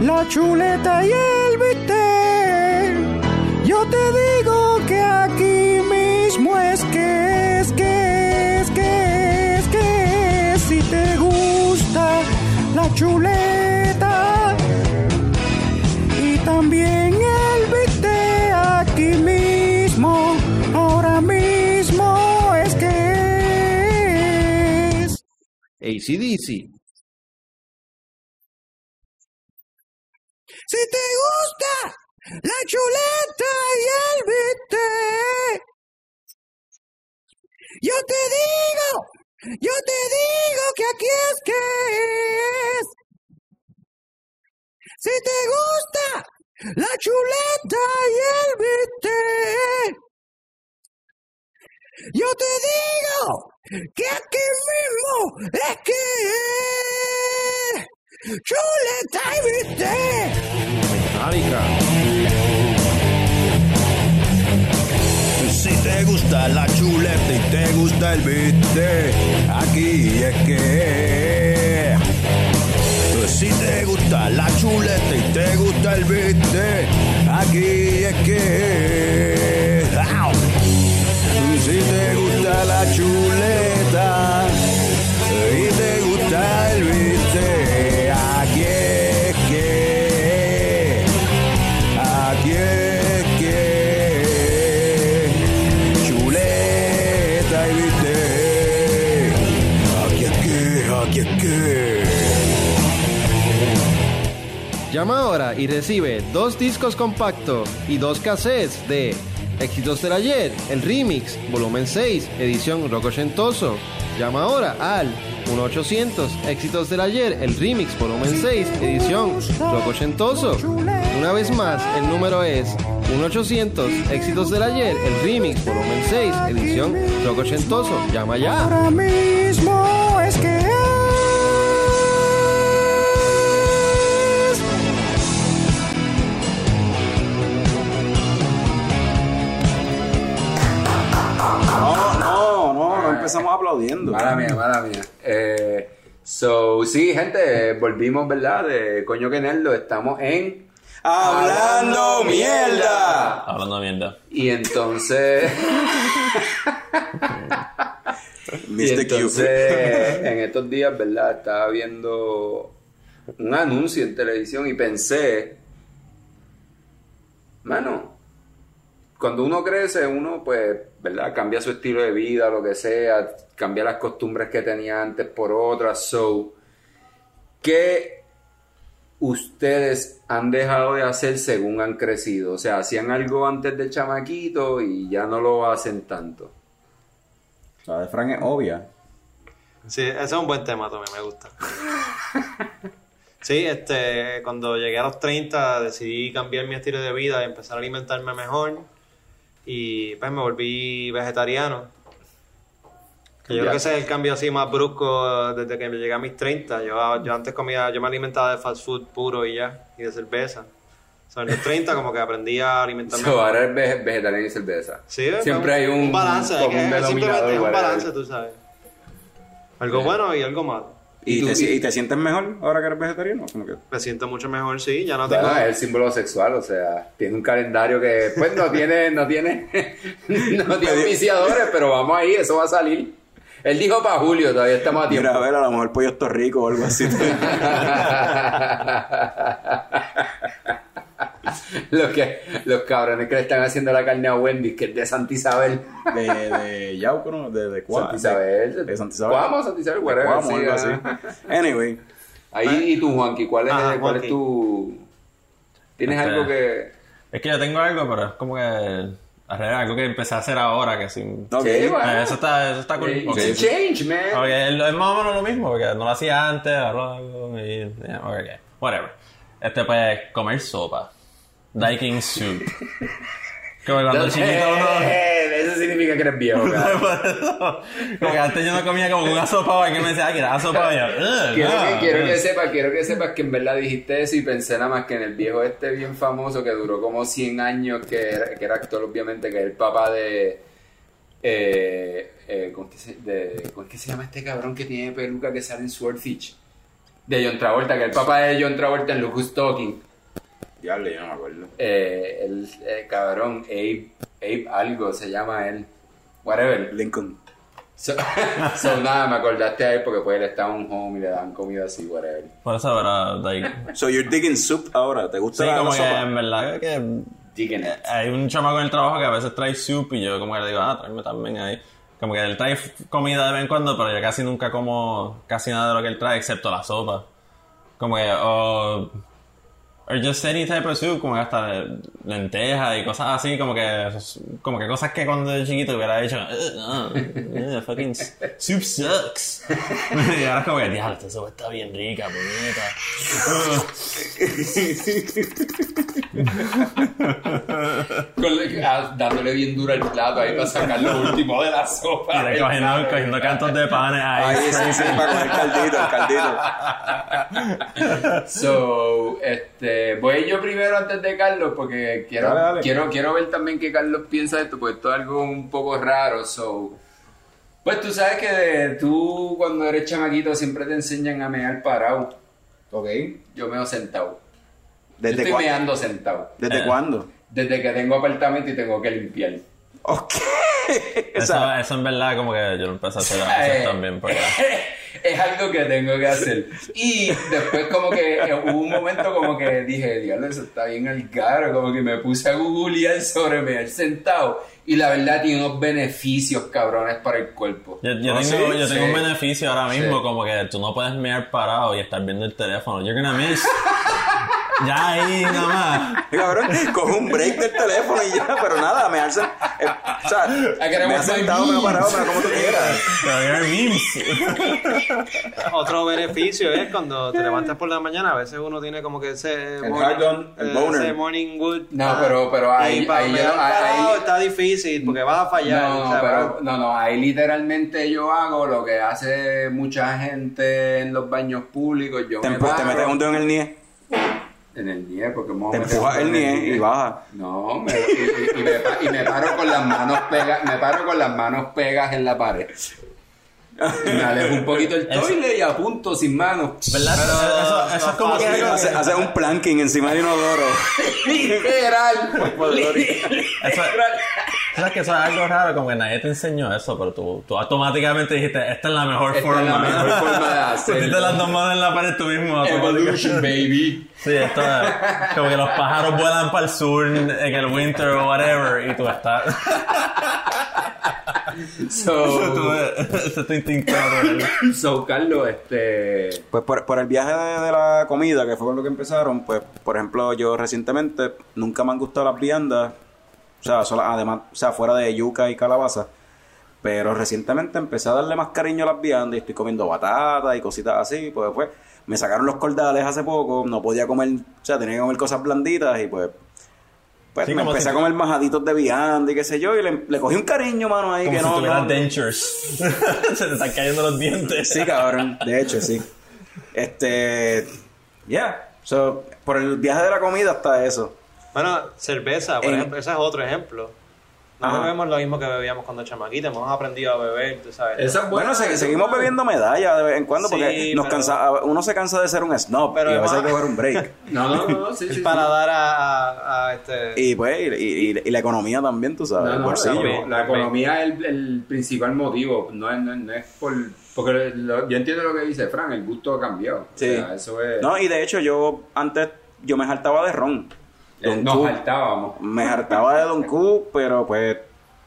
J: la chuleta y el bistec, yo te digo que aquí mismo es que es que es que es que es. si te gusta la chuleta y también el bistec aquí mismo, ahora mismo es que es.
K: ACDC.
J: Yo te digo, yo te digo que aquí es que es. Si te gusta la chuleta y el bistec, yo te digo que aquí mismo es que es. Chuleta y bistec.
H: Chuleta y te gusta el bistec, aquí es que Si te gusta la chuleta y te gusta el bistec, aquí es que. Si te gusta la chuleta
K: Llama ahora y recibe dos discos compactos y dos cassettes de Éxitos del Ayer, el remix, volumen 6, edición rock ochentoso. Llama ahora al 1-800 Éxitos del Ayer, el remix, volumen 6, edición rock ochentoso. Una vez más, el número es 1-800 Éxitos del Ayer, el remix, volumen 6, edición rock ochentoso. Llama ya.
J: Ahora mismo es que
A: aplaudiendo.
C: Mala mía, mala mía. Eh, so, sí, gente, volvimos, ¿verdad? De coño que nerdo, estamos en...
A: ¡Hablando mierda!
D: Hablando mierda.
C: Y entonces... y
A: Mr.
C: entonces,
A: Q.
C: en estos días, ¿verdad? Estaba viendo un anuncio en televisión y pensé... Mano, cuando uno crece, uno pues, ¿verdad? Cambia su estilo de vida, lo que sea, cambia las costumbres que tenía antes por otras. So, ¿qué ustedes han dejado de hacer según han crecido? O sea, hacían algo antes de chamaquito y ya no lo hacen tanto.
A: La de Frank es obvia.
E: Sí, ese es un buen tema también, me gusta. Sí, este, cuando llegué a los 30 decidí cambiar mi estilo de vida y empezar a alimentarme mejor y pues me volví vegetariano. Que yo
C: Ya.
E: creo que ese es el cambio así más brusco desde que llegué a mis 30. Yo, yo antes comía, yo me alimentaba de fast food puro y ya, y de cerveza. O sea, en los 30 como que aprendí a alimentarme
C: So, ahora es ve- vegetariano y cerveza.
E: Sí,
C: Siempre
E: un-
C: hay un,
E: balance,
C: un
E: es
C: denominador,
E: simplemente es un balance, tú sabes. Algo bueno y algo malo.
A: ¿Y,
C: ¿Y tú-
A: te,
C: y-
A: y te sientes mejor ahora que eres vegetariano? Como que-
E: Me siento mucho mejor, sí, ya no tengo...
C: Bueno, es el símbolo sexual, o sea, tiene un calendario que pues no tiene, no tiene, no tiene auspiciadores, pero vamos ahí, eso va a salir. Él dijo para julio, todavía estamos a tiempo.
A: Mira, a ver, a lo mejor pollo Rico o algo así.
C: los, que, los cabrones que le están haciendo la carne a Wendy, que es de Santa Isabel.
A: de, de Yauco, ¿no? De, de Cuá-
C: Santa Isabel.
A: De, de Santa Isabel.
C: Cuamo, Santa Isabel, whatever,
A: Cuamo,
C: sí,
A: algo así.
C: ajá.
A: Anyway.
C: Ahí, y tú, Juanqui, ¿cuál es,
E: Ajá,
C: cuál es tu... ¿Tienes
D: Este,
C: algo que...?
D: Es que yo tengo algo, pero es como que. Algo que empecé a hacer ahora, que sí.
A: Ok.
C: Sí, bueno.
D: Eh, Eso está, eso está cool.
C: It's
D: Ok.
C: a change, man.
D: Ok, es más o menos lo mismo, porque no lo hacía antes, ahora lo hago y... yeah, ok, whatever. Este, pues, comer sopa. Daikin soup. Como cuando chiquito uno...
C: Eh, Eso significa que eres viejo,
D: como que antes yo no comía como una sopa, que me decía, ah, que era y yo, "Ugh,
C: Quiero,
D: no".
C: que, quiero que sepas, quiero que sepas que en verdad dijiste eso y pensé nada más que en el viejo este bien famoso que duró como 100 años, que era, que era actor obviamente, que es el papá de... Eh, eh, ¿cómo, es que se, de ¿Cómo es que se llama este cabrón que tiene peluca que sale en Swordfish? De John Travolta, que es el papá de John Travolta en Look Who's Talking.
A: Diablo, yo no me acuerdo.
C: Eh, el eh, cabrón, Abe, Abe algo se llama él. Whatever.
A: Lincoln.
C: So, so, nada, me acordaste a él porque pues él estaba en un home y le daban comida así, whatever.
D: Por eso era, like...
A: So you're digging soup ahora. ¿Te gusta
D: Sí,
A: la, la
D: como que
A: sopa?
D: en verdad que...
C: Digging it.
D: Hay un chamaco en el trabajo que a veces trae soup y yo como que le digo, ah, tráeme también ahí. Como que él trae comida de vez en cuando, pero yo casi nunca como casi nada de lo que él trae, excepto la sopa. Como que, o... or just any type of soup, como que hasta lentejas y cosas así, como que... Como que cosas que cuando era chiquito hubiera dicho, "Ugh, no, ugh, fucking soup sucks. y ahora es como que, diablo, esta sopa está bien rica, puñeta.
C: Con- ah, dándole bien duro al plato ahí para sacar lo último de la sopa.
D: de cogiendo, cogiendo cantos de panes ahí.
A: Ahí sí, sí, para comer caldito, el caldito.
C: So, este, voy yo primero antes de Carlos porque quiero,
A: Dale, dale.
C: quiero, quiero ver también qué Carlos piensa de esto, porque esto es algo un poco raro. So, pues tú sabes que de- tú cuando eres chamaquito siempre te enseñan a mear parado.
A: Ok.
C: Yo meo sentado. Yo
A: ¿Desde,
C: estoy
A: cuá-
C: meando sentado.
A: ¿Desde
D: Eh.
A: cuándo?
C: Desde que tengo apartamento y tengo que limpiar.
A: Ok. O
D: Eso,
A: sea,
D: eso en verdad como que yo lo empecé a hacer a
C: Eh,
D: veces también. Porque...
C: es algo que tengo que hacer. Y después como que eh, hubo un momento como que dije, diablo, eso está bien al caro, como que me puse a googlear sobre mear sentado. Y la verdad tiene unos beneficios cabrones para el cuerpo.
D: Yo, yo
A: ¿Ah,
D: tengo,
A: sí?
D: yo tengo
C: Sí.
D: un beneficio ahora mismo,
C: Sí.
D: como que tú no puedes mirar parado y estar viendo el teléfono. You're gonna miss. Ya ahí nada más.
A: Cabrón, coge un break del teléfono y ya, pero nada, me hacen. eh, o sea,
C: queremos
A: me ha sentado, me ha parado, pero como tú quieras.
E: Otro beneficio es cuando te levantas por la mañana, a veces uno tiene como que ese
A: El hard on, el
E: eh,
A: boner.
E: ese morning wood.
C: No, pero- pero ahí- ahí
E: mear
C: ahí-
E: parado está difícil porque vas a fallar.
C: No,
E: o sea,
C: pero, no, no, ahí literalmente yo hago lo que hace mucha gente en los baños públicos. Yo
A: Te,
C: me
A: te metes un dedo en el nie,
C: en el nie, porque me
A: te empujas el nie y baja.
C: No, me, y, y- y me, y me paro con las manos pegas, me paro con las manos pegas en la pared. Me alejo un poquito el toile y apunto sin manos.
D: ¿Verdad? Eso, eso- eso es como que
A: Hace, hace un planking encima del inodoro.
C: Literal.
D: Eso, ¿Sabes que eso es algo raro? Como que nadie te enseñó eso, pero tú, tú automáticamente dijiste, esta es la mejor
C: Esta
D: forma.
C: es la mejor forma de hacerlo.
D: Pusiste las dos manos en la pared tú mismo.
C: Evolution, baby.
D: Sí, esto es como que los pájaros vuelan para el sur en el winter o whatever y tú estás...
C: So,
D: tú, ese es tu instinto natural.
C: so, Carlos, este...
A: Pues por, por el viaje de, de la comida, que fue con lo que empezaron, pues, por ejemplo, yo recientemente nunca me han gustado las viandas, o sea, sola- además, o sea, fuera de yuca y calabaza, pero recientemente empecé a darle más cariño a las viandas y estoy comiendo batata y cositas así, pues después me sacaron los cordales hace poco, no podía comer, o sea, tenía que comer cosas blanditas y pues... Pues
D: Sí,
A: me empecé
D: si
A: a comer majaditos de vianda y qué sé yo, y le, le cogí un cariño, mano, ahí
D: Como
A: que
D: si
A: no...
D: tuvieras
A: no-
D: dentures. Se te están cayendo los dientes.
A: Sí, cabrón. De hecho, sí. Este. Ya. So, por el viaje de la comida hasta eso.
E: Bueno, cerveza, por
A: En-
E: ejemplo, ese es otro ejemplo. No
A: Ajá.
E: bebemos lo mismo que bebíamos cuando chamaquitos, hemos aprendido a beber, tú sabes.
C: Esa es buena,
A: Bueno, se- seguimos
C: buena.
A: bebiendo medallas de vez en cuando porque
E: Sí,
A: nos
E: pero-
A: cansa, uno se cansa de ser un snob
E: Pero
A: y a veces hay que coger un break.
C: No, no, no, sí, sí.
E: para
C: sí.
E: dar a, este...
A: y pues, y, y- y la economía también, tú sabes,
C: No,
A: el
C: no,
A: bolsillo.
C: la, la economía es el, el principal motivo, no es, no es- no es por... Porque lo- yo entiendo lo que dice Fran, el gusto ha cambiado.
A: Sí.
C: O sea, eso es...
A: No, y de hecho yo antes, yo me hartaba de ron. Don
C: nos
A: Q. Me hartaba de Don Q, pero pues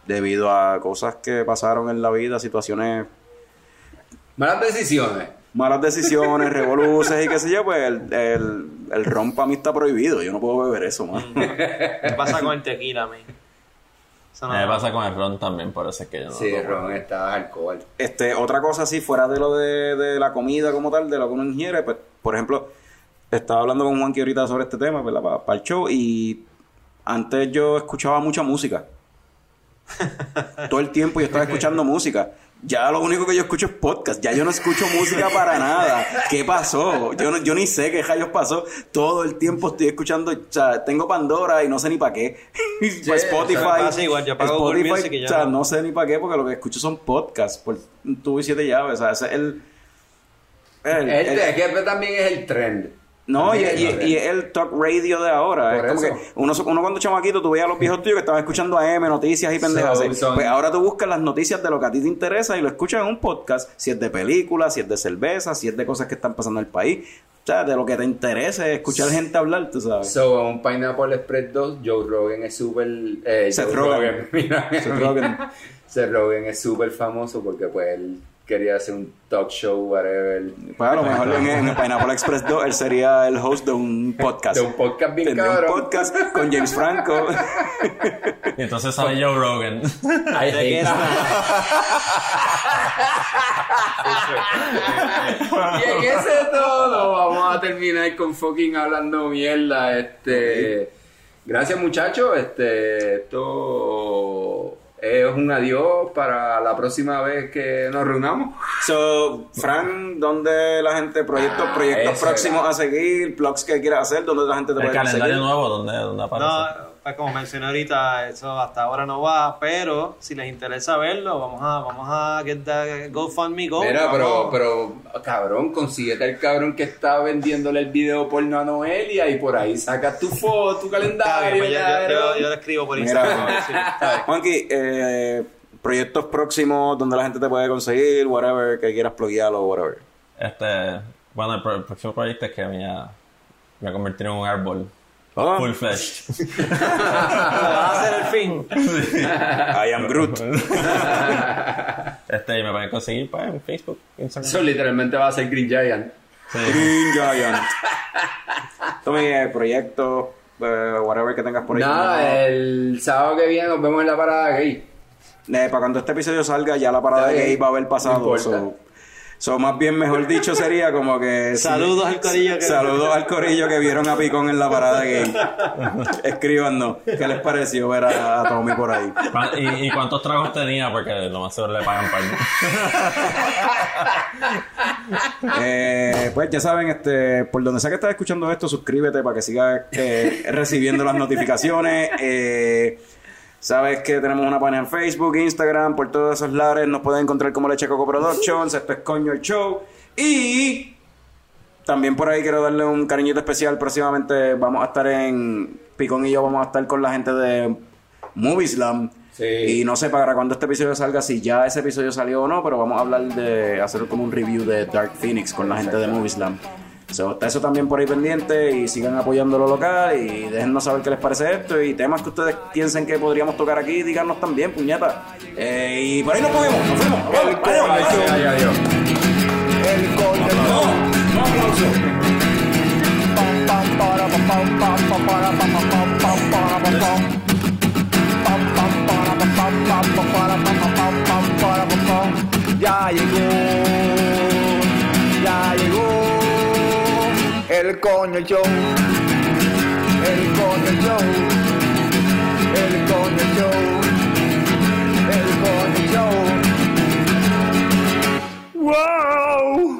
A: debido a cosas que pasaron en la vida, situaciones
C: Malas decisiones.
A: malas decisiones, revoluciones y qué sé yo, pues el, el, el ron para mí está prohibido. Yo no puedo beber eso, man.
E: ¿Qué pasa con el tequila, man? No-
D: Me pasa con el ron también, por eso es que yo no
C: Sí,
D: tomo.
C: Ron, está alcohol.
A: Este, otra cosa así, fuera de lo de, de la comida como tal, de lo que uno ingiere, pues, por ejemplo, estaba hablando con Juanqui ahorita sobre este tema, ¿verdad? Para, el show, y antes yo escuchaba mucha música. Todo el tiempo yo estaba escuchando música. Ya lo único que yo escucho es podcast. Ya yo no escucho música para nada. ¿Qué pasó? Yo, no- yo ni sé qué rayos pasó. Todo el tiempo estoy escuchando. O sea, tengo Pandora y no sé ni para qué. Pues Spotify.
E: eso me pasa igual, yo pago Google
A: Spotify,
E: ya
A: o sea,
E: no.
A: no sé ni para qué porque lo que escucho son podcasts por y siete llaves. O sea, ese es el. el-
C: El,
A: el-
C: es que también es el trend.
A: No, y,
C: es el
A: y- es el talk radio de ahora.
C: Por
A: es como
C: eso.
A: que uno, uno cuando chamaquito, tú veías a los viejos tuyos que estaban escuchando AM, noticias y pendejas.
C: So,
A: Pues ahora tú buscas las noticias de lo que a ti te interesa y lo escuchas en un podcast. Si es de películas, si es de cerveza, si es de cas que están pasando en el país. O sea, de lo que te interese escuchar gente hablar, tú sabes.
C: So, un Pineapple Express 2, Joe Rogan es súper... Eh,
A: Seth
C: Joe
A: Rogen.
C: Mira,
A: Seth Rogen
C: es súper famoso porque pues él quería hacer un talk show, whatever.
A: Pues a lo mejor en, en el Pineapple Express 2 él sería el host de un podcast.
C: De un podcast bien
A: Tendría un podcast con James Franco.
D: Y entonces sale Joe Rogan.
C: I
E: ¿De qué
C: hate
E: está?
C: Y en ese todo vamos a terminar con fucking hablando mierda. Este, gracias muchachos. Este, esto es un adiós para la próxima vez que nos reunamos.
A: So, Fran, ¿dónde la gente, proyectos,
C: Ah,
A: proyectos
C: eso
A: próximos
C: era.
A: a seguir, blogs que quieras hacer, dónde la gente te
D: El
A: puede
D: calendario
A: seguir?
D: nuevo, ¿dónde, dónde aparece?
E: No, pues como mencioné ahorita, eso hasta ahora no va, pero si les interesa verlo, vamos a, vamos a get the GoFundMe go.
C: Mira, pero,
E: vamos.
C: pero, cabrón, consíguete al cabrón que está vendiéndole el video porno a Noelia y por ahí sacas tu foto, tu calendario.
E: bien, pues yo, yo- yo-
C: cabrón.
E: yo le escribo por
A: Mira.
E: Instagram. sí.
A: Juanqui, eh, proyectos próximos donde la gente te puede conseguir, whatever, que quieras pluguear o whatever.
D: Este, bueno, el, pro- el próximo proyecto es que me voy a, me voy a convertir en un árbol.
A: Ah.
D: Full fledged.
E: Va a ser el fin.
A: I am Groot.
D: Este, me pueden conseguir pues, en Facebook, Instagram.
C: Eso literalmente va a ser Green Giant.
A: Green Giant. Tommy, eh, proyecto, eh, whatever que tengas por ahí.
C: Nada, el sábado que viene nos vemos en la parada gay.
A: Eh, para cuando este episodio salga, ya la parada gay va a haber
C: No
A: pasado.
C: importa.
A: So, más bien, mejor dicho, sería como que. sí.
E: Saludos al corillo que-
A: Saludos al corillo que vieron a Picón en la parada gay. Escríbanos qué les pareció ver a, a Tommy por ahí.
D: ¿Cuán- ¿Y, y cuántos tragos tenía? Porque lo más seguro le pagan par.
A: Eh, pues ya saben, este, por donde sea que estés escuchando esto, suscríbete para que sigas eh, recibiendo las notificaciones. Eh, sabes que tenemos una página en Facebook, Instagram, por todos esos lares nos pueden encontrar como Leche Coco Productions, esto es Coño el Show. Y también por ahí quiero darle un cariñito especial. Próximamente vamos a estar en Picón y yo vamos a estar con la gente de Movie Slam. Y no sé para cuándo este episodio salga, si ya ese episodio salió o no, pero vamos a hablar de hacer como un review de Dark Phoenix con la gente de Movie Slam. So, está eso también por ahí pendiente y sigan apoyando lo local y déjennos saber qué les parece esto y temas que ustedes piensen que podríamos tocar aquí, díganos también, puñeta. Eh, y por ahí nos movemos, nos fuimos. nos vamos, adiós, adiós.
B: El para, pam, pam, pam, el coño show. El coño show. El coño show. El coño show. ¡Wow!